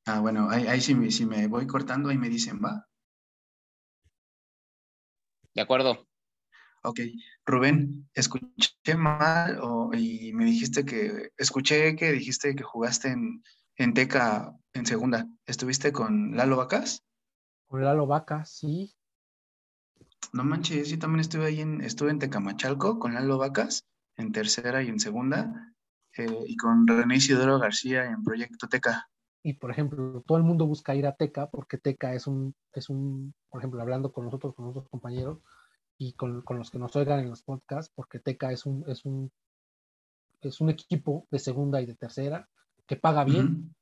Ah, bueno, ahí, ahí si, me, si me voy cortando, ahí me dicen, va. De acuerdo. Ok, Rubén, escuché mal y me dijiste que, escuché que dijiste que jugaste en, en Teca en segunda. ¿Estuviste con Lalo Vacas? Con Lalo Vacas, sí. No manches, yo también estuve ahí en, estuve en Tecamachalco con Lalo Vacas, en tercera y en segunda, eh, y con René Isidoro García en Proyecto Teca. Y por ejemplo, todo el mundo busca ir a Teca porque Teca es un, es un, por ejemplo, hablando con nosotros, con nuestros compañeros y con, con, los que nos oigan en los podcasts, porque Teca es un, es un, es un equipo de segunda y de tercera que paga bien,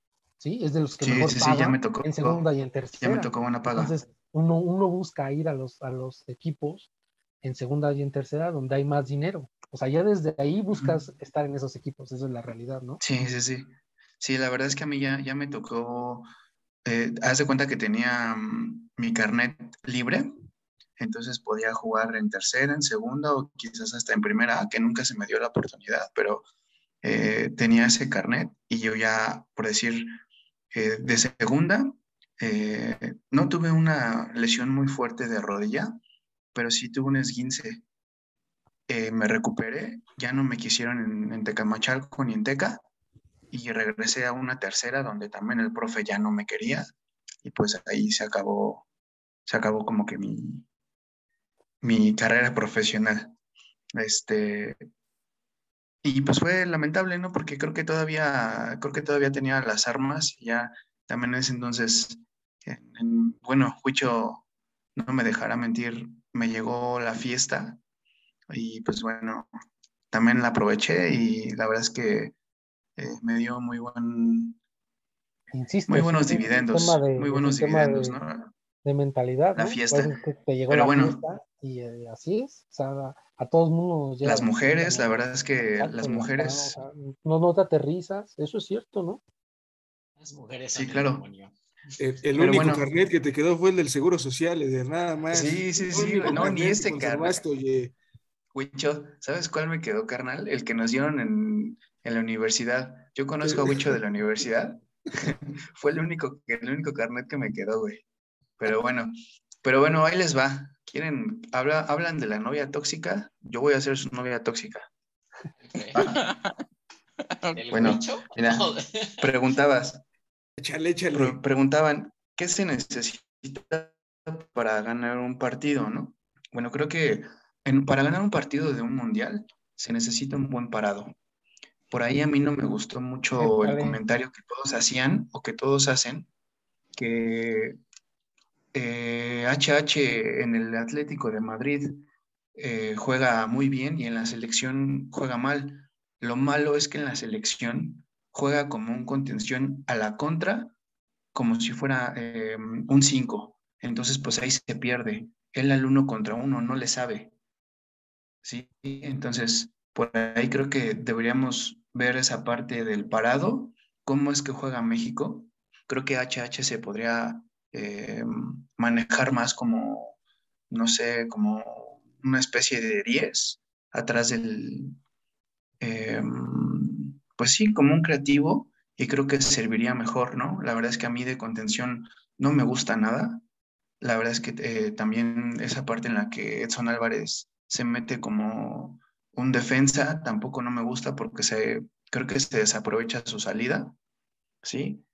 ¿sí? Es de los que mejor pagan en segunda y en tercera. Ya me tocó buena paga. Entonces, uno, uno busca ir a los, a los equipos en segunda y en tercera donde hay más dinero. O sea, ya desde ahí buscas estar en esos equipos, esa es la realidad, ¿no? Sí, sí, sí. Sí, la verdad es que a mí ya, ya me tocó, eh, haz de cuenta que tenía mm, mi carnet libre, entonces podía jugar en tercera, en segunda o quizás hasta en primera, que nunca se me dio la oportunidad, pero eh, tenía ese carnet y yo ya, por decir, eh, de segunda, eh, no tuve una lesión muy fuerte de rodilla, pero sí tuve un esguince. me recuperé, ya no me quisieron en, en Tecamachalco ni en Teca, y regresé a una tercera donde también el profe ya no me quería y pues ahí se acabó, se acabó como que mi, mi carrera profesional. Este, y pues fue lamentable, ¿no? Porque creo que todavía, creo que todavía tenía las armas, ya también en ese entonces, bueno, Huicho no me dejará mentir, me llegó la fiesta y pues bueno, también la aproveché y la verdad es que eh, me dio muy buen, muy buenos dividendos, muy buenos dividendos, de, ¿no? De mentalidad. La fiesta. te llegó Pero bueno, y eh, así es, o sea, a, todos mundo. Las mujeres, la verdad es que las mujeres. no, no te aterrizas, eso es cierto, ¿no? Las mujeres. Sí, claro. El, único carnet que te quedó fue el del Seguro Social, de nada más. Sí, sí, sí, no, ni este carnet. Huicho, ¿sabes cuál me quedó, carnal? El que nos dieron en, en la universidad. Yo conozco a Huicho de la universidad. Fue el único, el único carnet que me quedó, güey. Pero bueno, pero bueno, ahí les va. ¿Quieren, habla, hablan de la novia tóxica? Yo voy a ser su novia tóxica. bueno, mira, preguntabas. Échale, échale. preguntaban, ¿qué se necesita para ganar un partido, no? Bueno, creo que para ganar un partido de un mundial se necesita un buen parado. por ahí a mí no me gustó mucho el comentario que todos hacían o que todos hacen, que HH eh, en el Atlético de Madrid eh, juega muy bien y en la selección juega mal. Lo malo es que en la selección juega como un contención a la contra, como si fuera eh, un 5. Entonces, pues ahí se pierde. Él al uno contra uno no le sabe. ¿Sí? Entonces, por ahí creo que deberíamos ver esa parte del parado, cómo es que juega México. Creo que HH se podría eh, manejar más como, no sé, como una especie de 10 atrás del, em, pues sí, como un creativo y creo que serviría mejor, ¿no? La verdad es que a mí de contención no me gusta nada. La verdad es que eh, también esa parte en la que Edson Álvarez se mete como un defensa tampoco no me gusta porque se, creo que se desaprovecha su salida, ¿sí?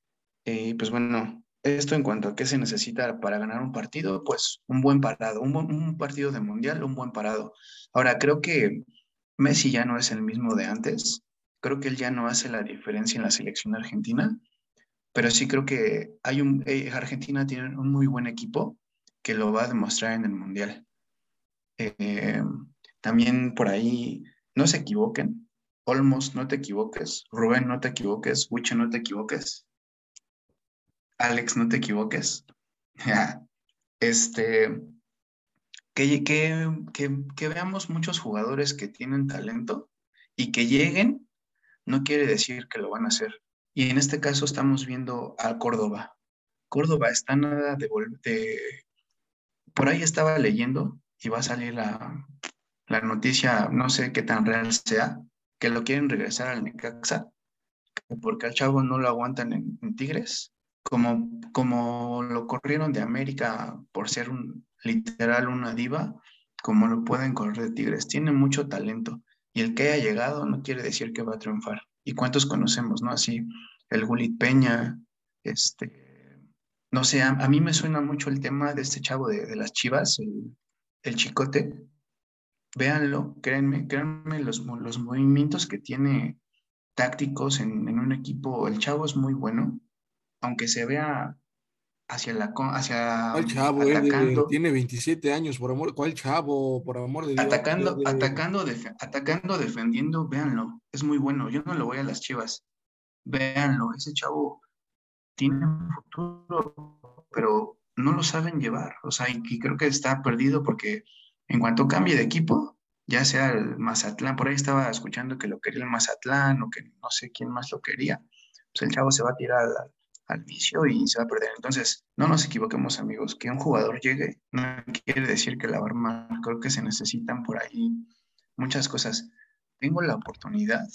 Y pues bueno, esto en cuanto a qué se necesita para ganar un partido, pues un buen parado, un, partido de mundial, un buen parado. Ahora, creo que Messi ya no es el mismo de antes, creo que él ya no hace la diferencia en la selección argentina, pero sí creo que hay un, eh, Argentina tiene un muy buen equipo que lo va a demostrar en el mundial. Eh, también por ahí, no se equivoquen, Olmos, no te equivoques, Rubén, no te equivoques, Wicho, no te equivoques. Alex, no te equivoques. este, que, veamos muchos jugadores que tienen talento y que lleguen, no quiere decir que lo van a hacer. Y en este caso estamos viendo a Córdoba. Córdoba está nada de, de por ahí estaba leyendo y va a salir la, la, noticia, no sé qué tan real sea, que lo quieren regresar al Necaxa, porque al chavo no lo aguantan en Tigres como, como lo corrieron de América por ser un literal una diva, como lo pueden correr de Tigres. Tiene mucho talento y el que haya llegado no quiere decir que va a triunfar. ¿Y cuántos conocemos, no? Así, el Gulit Peña, este, no sé, a, mí me suena mucho el tema de este chavo de, las chivas, el, el, chicote. Véanlo, créanme, créanme los, los movimientos que tiene tácticos en, en un equipo. El chavo es muy bueno aunque se vea hacia la hacia ¿Cuál chavo? Atacando, tiene 27 años, por amor, ¿cuál chavo? Por amor de Dios. Atacando, atacando, atacando, defendiendo, véanlo, es muy bueno. Yo no lo voy a las chivas. Véanlo, ese chavo tiene un futuro, pero no lo saben llevar. O sea, y, creo que está perdido porque en cuanto cambie de equipo, ya sea el Mazatlán, por ahí estaba escuchando que lo quería el Mazatlán o que no sé quién más lo quería, pues el chavo se va a tirar al, al vicio y se va a perder. Entonces, no nos equivoquemos, amigos. Que un jugador llegue no quiere decir que la va a Creo que se necesitan por ahí muchas cosas. Tengo la oportunidad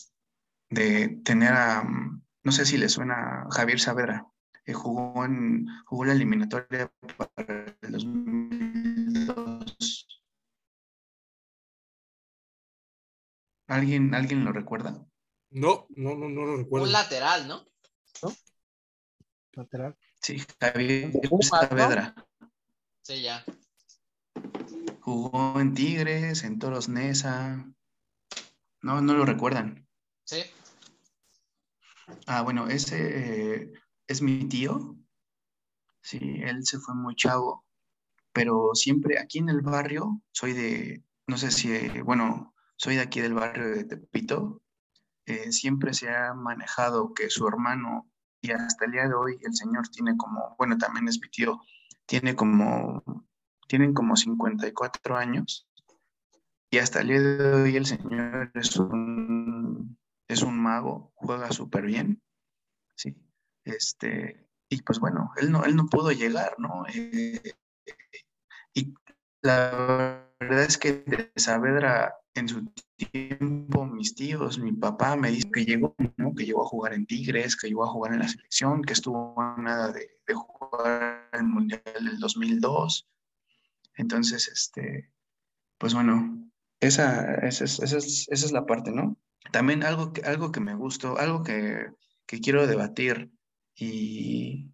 de tener a, no sé si le suena Javier Saavedra, que jugó, en, jugó la eliminatoria para el 2002. ¿Alguien, ¿Alguien lo recuerda? No, no, no, no lo recuerdo. Un lateral, ¿no? ¿No? Lateral. Sí, Javier Saavedra. Sí, ya. Jugó en Tigres, en Toros Nesa. No, no lo recuerdan. Sí. Ah, bueno, ese eh, es mi tío. Sí, él se fue muy chavo, pero siempre aquí en el barrio, soy de, no sé si, bueno, soy de aquí del barrio de Tepito, eh, siempre se ha manejado que su hermano y hasta el día de hoy el señor tiene como, bueno, también es mi tío, tiene como, tienen como 54 años y hasta el día de hoy el señor es un, es un mago, juega súper bien, ¿sí? Este, y pues bueno, él no, él no pudo llegar, ¿no? Eh, y la verdad es que de Saavedra en su tiempo mis tíos, mi papá me dice que llegó, ¿no? que llegó a jugar en Tigres, que llegó a jugar en la selección, que estuvo nada de, jugar el Mundial del 2002. Entonces, este, pues bueno, esa, esa, es, esa, es, esa es la parte, ¿no? También algo que, algo que me gustó, algo que, que quiero debatir y,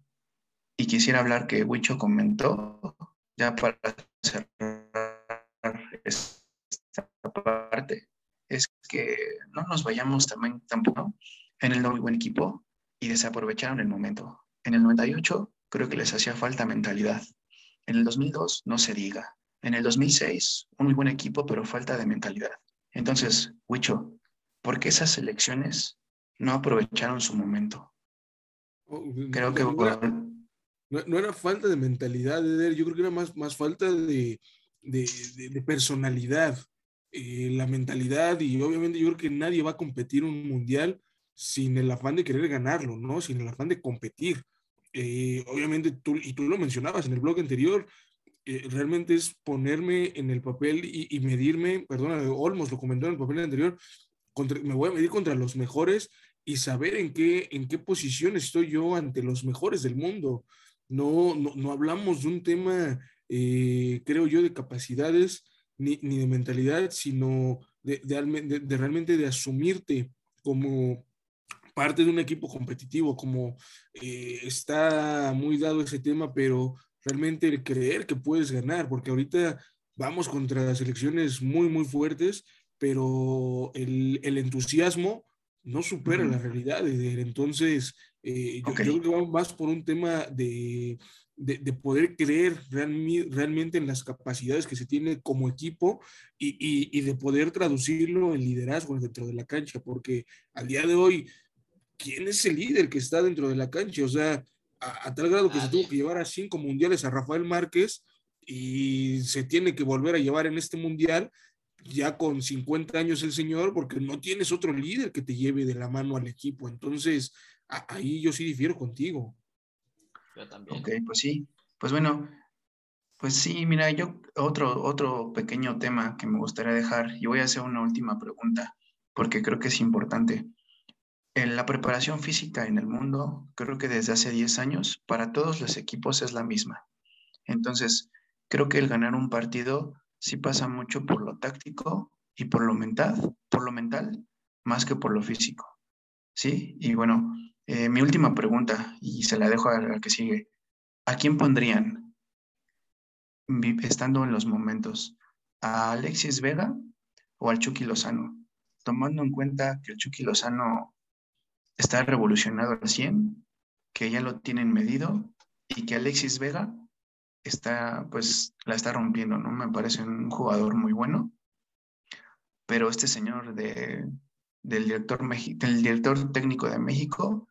y quisiera hablar que Huicho comentó, ya para cerrar esta parte, es que no nos vayamos también tampoco en el muy buen equipo y desaprovecharon el momento. En el 98 creo que les hacía falta mentalidad. En el 2002 no se diga. En el 2006 un muy buen equipo, pero falta de mentalidad. Entonces, Huicho, ¿por qué esas elecciones no aprovecharon su momento? Oh, Creo que... No era, no era falta de mentalidad, Eder, yo creo que era más, más falta de, de, de, de personalidad. Eh, la mentalidad y obviamente yo creo que nadie va a competir un mundial sin el afán de querer ganarlo, ¿no? Sin el afán de competir. Eh, obviamente tú, y tú lo mencionabas en el blog anterior, eh, realmente es ponerme en el papel y, y, medirme, perdona, Olmos lo comentó en el papel anterior, me voy a medir contra los mejores y saber en qué, en qué posición estoy yo ante los mejores del mundo. No, no, no hablamos de un tema, eh, creo yo, de capacidades ni, ni de mentalidad, sino de, de, de, realmente de asumirte como parte de un equipo competitivo, como eh, está muy dado ese tema, pero realmente el creer que puedes ganar, porque ahorita vamos contra selecciones muy, muy fuertes, pero el, el entusiasmo no supera uh -huh. la realidad. Entonces, eh, okay. yo, yo, creo que va más por un tema de, de, de poder creer real, realmente en las capacidades que se tiene como equipo y, y, y, de poder traducirlo en liderazgo dentro de la cancha, porque al día de hoy, ¿quién es el líder que está dentro de la cancha? O sea, a, a tal grado que se tuvo que llevar a cinco mundiales a Rafael Márquez y se tiene que volver a llevar en este mundial ya con 50 años el señor, porque no tienes otro líder que te lleve de la mano al equipo. Entonces, a, ahí yo sí difiero contigo. Ok, pues sí. Pues bueno, pues sí, mira, yo otro, otro pequeño tema que me gustaría dejar, y voy a hacer una última pregunta, porque creo que es importante. En la preparación física en el mundo, creo que desde hace 10 años, para todos los equipos es la misma. Entonces, creo que el ganar un partido sí pasa mucho por lo táctico y por lo mental, por lo mental, más que por lo físico. ¿Sí? Y bueno, eh, mi última pregunta, y se la dejo a la que sigue. ¿A quién pondrían, estando en los momentos, a Alexis Vega o al Chucky Lozano? Tomando en cuenta que el Chucky Lozano está revolucionado al 100, que ya lo tienen medido y que Alexis Vega está, pues, la está rompiendo, ¿no? Me parece un jugador muy bueno. Pero este señor de, del, director del director técnico de México,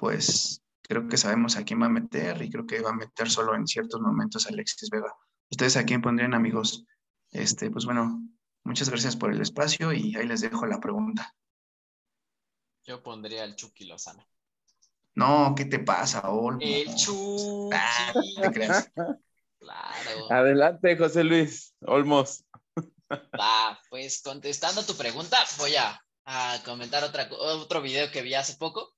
pues creo que sabemos a quién va a meter y creo que va a meter solo en ciertos momentos a Alexis Vega. ¿Ustedes a quién pondrían, amigos? Este, pues bueno, muchas gracias por el espacio y ahí les dejo la pregunta. Yo pondría al Chucky Lozano. No, ¿qué te pasa, Olmo? El Chucky. Ah, ¿Te crees? Claro. Adelante, José Luis Olmos. Va, pues contestando tu pregunta, voy a, a comentar otra, otro video que vi hace poco.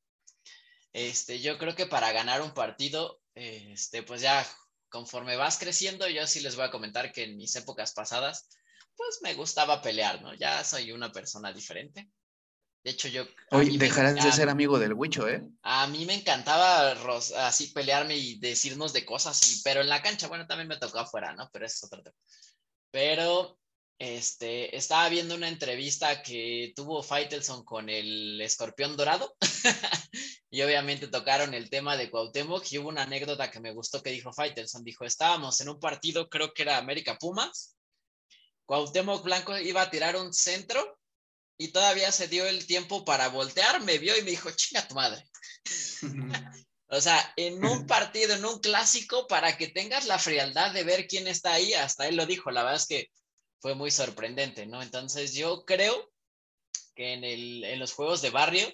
Este, yo creo que para ganar un partido, este, pues ya conforme vas creciendo, yo sí les voy a comentar que en mis épocas pasadas, pues me gustaba pelear, ¿no? Ya soy una persona diferente. De hecho, yo. Hoy dejarás de ser amigo del Huicho, ¿eh? A mí me encantaba así pelearme y decirnos de cosas, y, pero en la cancha, bueno, también me tocó afuera, ¿no? Pero eso es otro tema. Pero este, estaba viendo una entrevista que tuvo Faitelson con el escorpión dorado. y obviamente tocaron el tema de Cuauhtémoc. Y hubo una anécdota que me gustó que dijo Faitelson. Dijo: Estábamos en un partido, creo que era América Pumas. Cuauhtémoc Blanco iba a tirar un centro y todavía se dio el tiempo para voltear, me vio y me dijo, chinga tu madre. o sea, en un partido, en un clásico, para que tengas la frialdad de ver quién está ahí, hasta él lo dijo, la verdad es que fue muy sorprendente, ¿no? Entonces yo creo que en, el, en los juegos de barrio,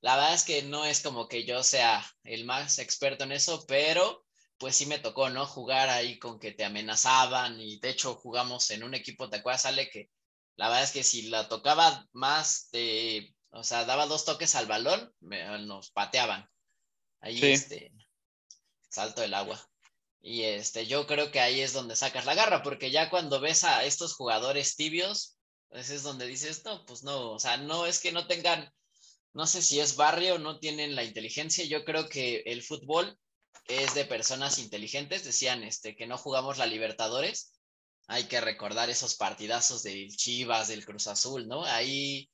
la verdad es que no es como que yo sea el más experto en eso, pero pues sí me tocó, ¿no? Jugar ahí con que te amenazaban y de hecho jugamos en un equipo, ¿te acuerdas, Ale? Que la verdad es que si la tocaba más de, o sea, daba dos toques al balón, me, nos pateaban. Ahí, sí. este, salto del agua. Y este, yo creo que ahí es donde sacas la garra, porque ya cuando ves a estos jugadores tibios, pues es donde dices, no, pues no, o sea, no es que no tengan, no sé si es barrio, no tienen la inteligencia. Yo creo que el fútbol es de personas inteligentes, decían este, que no jugamos la Libertadores hay que recordar esos partidazos del Chivas, del Cruz Azul, ¿no? Ahí,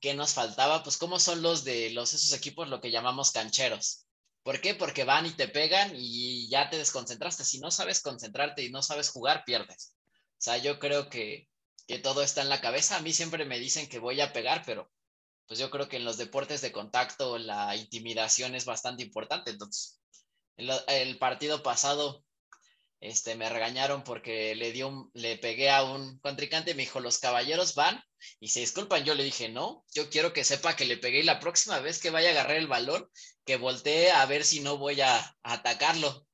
¿qué nos faltaba? Pues cómo son los de los esos equipos lo que llamamos cancheros. ¿Por qué? Porque van y te pegan y ya te desconcentraste. Si no sabes concentrarte y no sabes jugar, pierdes. O sea, yo creo que, que todo está en la cabeza. A mí siempre me dicen que voy a pegar, pero pues yo creo que en los deportes de contacto la intimidación es bastante importante. Entonces, el, el partido pasado este, me regañaron porque le, dio le pegué a un contrincante, me dijo, los caballeros van y se disculpan. Yo le dije, no, yo quiero que sepa que le pegué y la próxima vez que vaya a agarrar el balón, que voltee a ver si no voy a, atacarlo,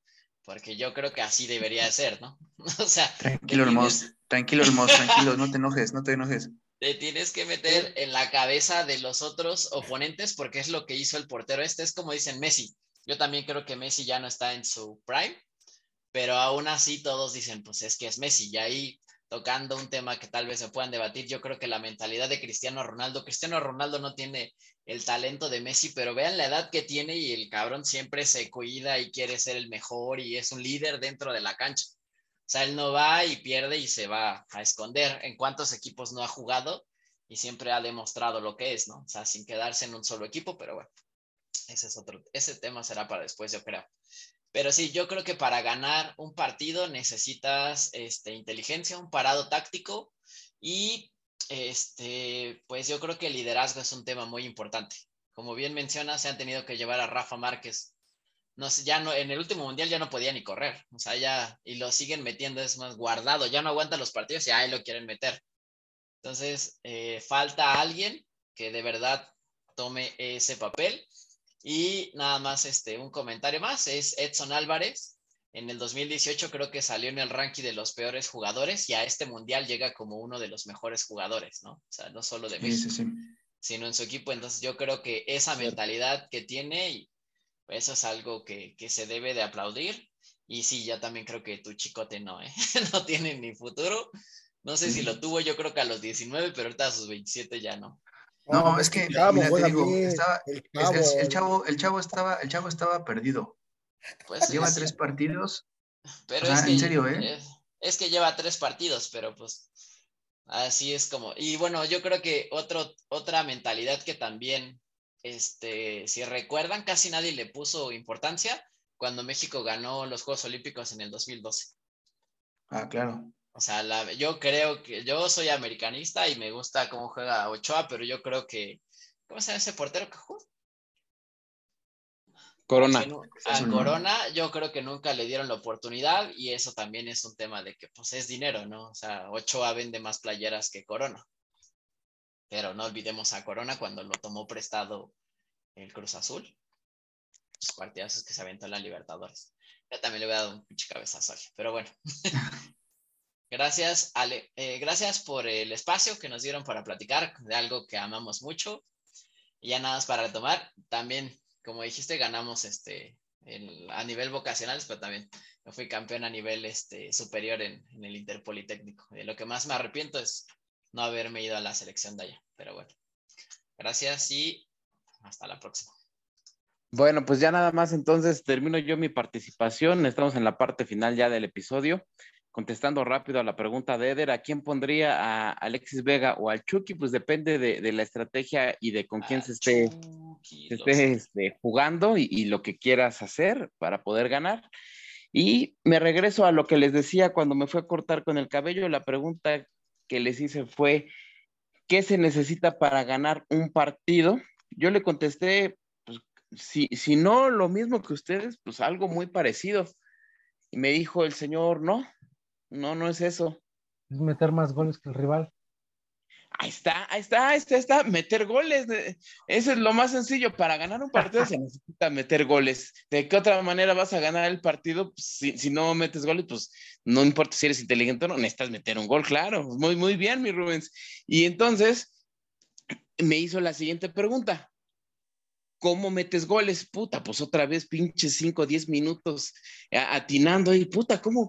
porque yo creo que así debería de ser, ¿no? o sea, tranquilo, hermoso, tranquilo, hermoso, tranquilo, no te enojes, no te enojes. Te tienes que meter en la cabeza de los otros oponentes porque es lo que hizo el portero este, es como dicen Messi. Yo también creo que Messi ya no está en su prime, pero aún así todos dicen, pues es que es Messi, y ahí tocando un tema que tal vez se puedan debatir, yo creo que la mentalidad de Cristiano Ronaldo, Cristiano Ronaldo no tiene el talento de Messi, pero vean la edad que tiene y el cabrón siempre se cuida y quiere ser el mejor y es un líder dentro de la cancha. O sea, él no va y pierde y se va a esconder. En cuántos equipos no ha jugado y siempre ha demostrado lo que es, ¿no? O sea, sin quedarse en un solo equipo, pero bueno, ese es otro, ese tema será para después, yo creo. Pero sí, yo creo que para ganar un partido necesitas este, inteligencia, un parado táctico y este, pues yo creo que el liderazgo es un tema muy importante. Como bien menciona, se han tenido que llevar a Rafa Márquez. No sé, ya no, en el último mundial ya no podía ni correr, o sea, ya, y lo siguen metiendo, es más guardado, ya no aguanta los partidos y ahí lo quieren meter. Entonces, eh, falta alguien que de verdad tome ese papel y nada más este, un comentario más, es Edson Álvarez. En el 2018 creo que salió en el ranking de los peores jugadores y a este mundial llega como uno de los mejores jugadores, ¿no? O sea, no solo de México, sino en su equipo. Entonces yo creo que esa mentalidad que tiene, y eso es algo que, que se debe de aplaudir. Y sí, ya también creo que tu chicote no, ¿eh? no tiene ni futuro. No sé si lo tuvo, yo creo que a los 19, pero ahorita a sus 27 ya no. No, es que el chavo, el, chavo, el chavo estaba, el chavo estaba perdido. Pues lleva tres partidos. Pero es que, en serio, ¿eh? Es, que lleva tres partidos, pero pues así es como. Y bueno, yo creo que otro, otra mentalidad que también, este, si recuerdan, casi nadie le puso importancia cuando México ganó los Juegos Olímpicos en el 2012. Ah, claro. O sea, yo creo que yo soy americanista y me gusta cómo juega Ochoa, pero yo creo que. ¿Cómo se llama ese portero que jugó? Corona. A Corona, yo creo que nunca le dieron la oportunidad y eso también es un tema de que, pues, es dinero, ¿no? O sea, Ochoa vende más playeras que Corona. Pero no olvidemos a Corona cuando lo tomó prestado el Cruz Azul. Los partidazos que se aventó en la Libertadores. Yo también le voy a dar un pinche cabezazo, pero bueno. Gracias, Ale. Eh, gracias por el espacio que nos dieron para platicar de algo que amamos mucho. Y ya nada más para retomar, también, como dijiste, ganamos este, a nivel vocacional, pero también yo fui campeón a nivel este, superior en, en, el Interpolitécnico. De lo que más me arrepiento es no haberme ido a la selección de allá. Pero bueno, gracias y hasta la próxima. Bueno, pues ya nada más entonces termino yo mi participación. Estamos en la parte final ya del episodio contestando rápido a la pregunta de Eder, ¿a quién pondría a Alexis Vega o al Chucky? Pues depende de, la estrategia y de con quién se esté, este, jugando y, lo que quieras hacer para poder ganar. Y me regreso a lo que les decía cuando me fue a cortar con el cabello. La pregunta que les hice fue, ¿qué se necesita para ganar un partido? Yo le contesté, pues, si, si no lo mismo que ustedes, pues algo muy parecido. Y me dijo el señor, no, no, no es eso. Es meter más goles que el rival. Ahí está, ahí está, ahí está, ahí está, meter goles. Eso es lo más sencillo. Para ganar un partido se necesita meter goles. ¿De qué otra manera vas a ganar el partido? Pues, si, no metes goles, pues no importa si eres inteligente o no, necesitas meter un gol, claro. Muy, muy bien, mi Rubens. Y entonces me hizo la siguiente pregunta. ¿Cómo metes goles? Puta, pues otra vez pinches 5 o 10 minutos atinando y puta, ¿cómo?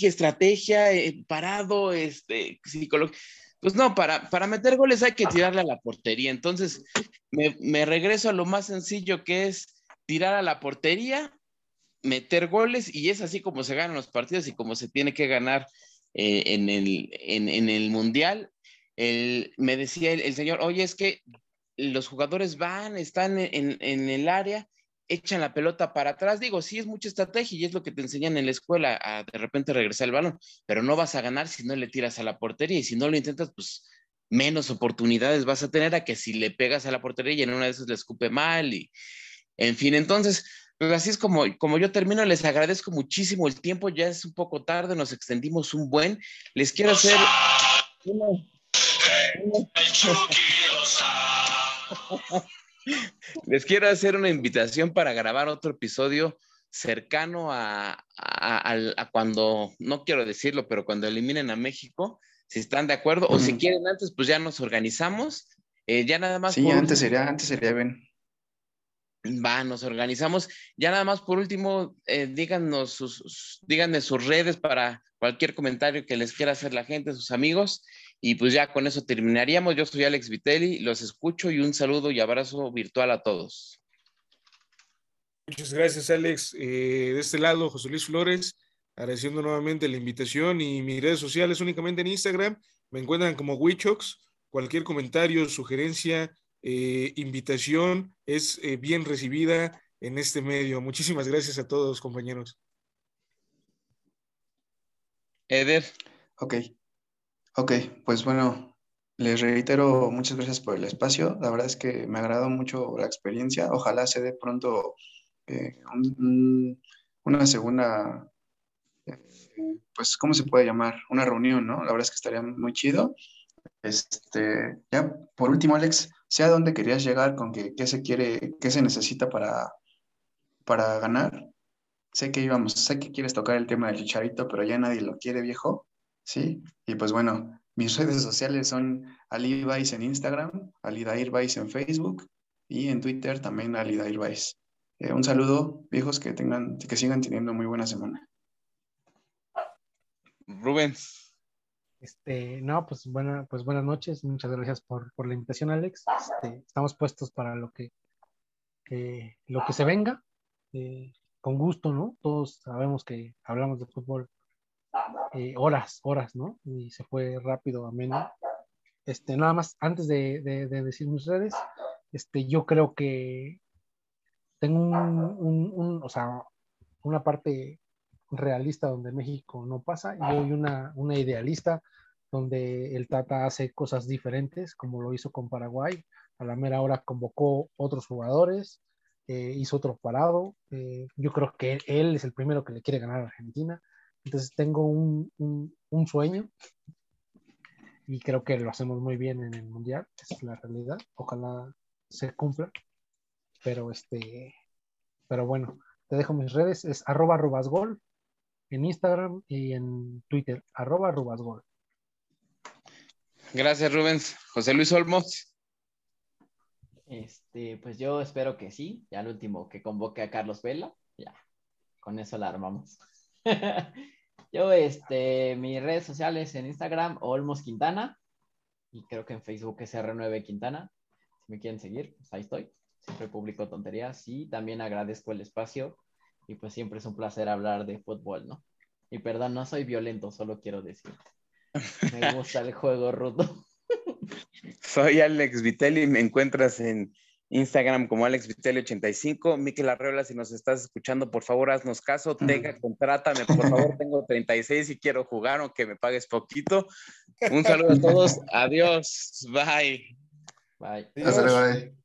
¿Qué estrategia? Eh, parado, este, psicológico. Pues no, para, para meter goles hay que tirarle a la portería. Entonces, me, me regreso a lo más sencillo que es tirar a la portería, meter goles y es así como se ganan los partidos y como se tiene que ganar eh, en, el, en, el Mundial, me decía el, señor, oye, es que los jugadores van, están en, en, el área, echan la pelota para atrás. Digo, sí es mucha estrategia y es lo que te enseñan en la escuela, a de repente regresar el balón, pero no vas a ganar si no le tiras a la portería y si no lo intentas, pues menos oportunidades vas a tener a que si le pegas a la portería y en una de esas le escupe mal y en fin, entonces, pues así es como, como yo termino, les agradezco muchísimo el tiempo, ya es un poco tarde, nos extendimos un buen, les quiero hacer les quiero hacer una invitación para grabar otro episodio cercano a, cuando, no quiero decirlo, pero cuando eliminen a México, si están de acuerdo, o si quieren antes, pues ya nos organizamos. Eh, ya nada más. Sí, antes sería, antes sería bien. Va, nos organizamos. Ya nada más por último, eh, díganos sus, díganme sus redes para cualquier comentario que les quiera hacer la gente, sus amigos. Y pues ya con eso terminaríamos. Yo soy Alex Vitelli, los escucho y un saludo y abrazo virtual a todos. Muchas gracias, Alex. Eh, de este lado, José Luis Flores, agradeciendo nuevamente la invitación y mis redes sociales únicamente en Instagram. Me encuentran como Wichox. Cualquier comentario, sugerencia, eh, invitación es eh, bien recibida en este medio. Muchísimas gracias a todos, compañeros. Eder. Ok. Ok, pues bueno, les reitero muchas gracias por el espacio. La verdad es que me agradó mucho la experiencia. Ojalá se dé pronto eh, una segunda, pues, ¿cómo se puede llamar? Una reunión, ¿no? La verdad es que estaría muy chido. Este, ya, por último, Alex, sé a dónde querías llegar con que, qué se quiere, qué se necesita para, para ganar. Sé que íbamos, sé que quieres tocar el tema del chicharito, pero ya nadie lo quiere, viejo. Sí, y pues bueno, mis redes sociales son Ali en Instagram, Alidair en Facebook y en Twitter también Alidair eh, un saludo, viejos, que tengan, que sigan teniendo muy buena semana. Rubén. Este, no, pues, buena, pues buenas noches, muchas gracias por, la invitación, Alex. Este, estamos puestos para lo que, lo que se venga, eh, con gusto, ¿no? Todos sabemos que hablamos de fútbol eh, horas, horas, ¿no? Y se fue rápido, ameno. Este, nada más, antes de, decir mis redes, este, yo creo que tengo un, o sea, una parte realista donde México no pasa y hoy una, una idealista donde el Tata hace cosas diferentes, como lo hizo con Paraguay. A la mera hora convocó otros jugadores, eh, hizo otro parado. Eh, yo creo que él es el primero que le quiere ganar a Argentina. Entonces tengo un, un, sueño y creo que lo hacemos muy bien en el Mundial, es la realidad. Ojalá se cumpla. Pero este, pero bueno, te dejo mis redes, es arroba rubasgol en Instagram y en Twitter, arroba rubasgol. Gracias, Rubens. José Luis Olmos. Este, pues yo espero que sí. Ya el último que convoque a Carlos Vela. Ya, con eso la armamos. yo, este, mis redes sociales en Instagram, Olmos Quintana. Y creo que en Facebook es R9 Quintana. Si me quieren seguir, pues ahí estoy. Siempre publico tonterías y también agradezco el espacio. Y pues siempre es un placer hablar de fútbol, ¿no? Y perdón, no soy violento, solo quiero decirte. Me gusta el juego rudo. Soy Alex Vitelli, me encuentras en Instagram como Alex Vitelli85. Miquel Arreola, si nos estás escuchando, por favor, haznos caso. Tenga, contrátame, por favor. Tengo 36 y quiero jugar, aunque me pagues poquito. Un saludo a todos. Adiós. Bye. Bye. Bye.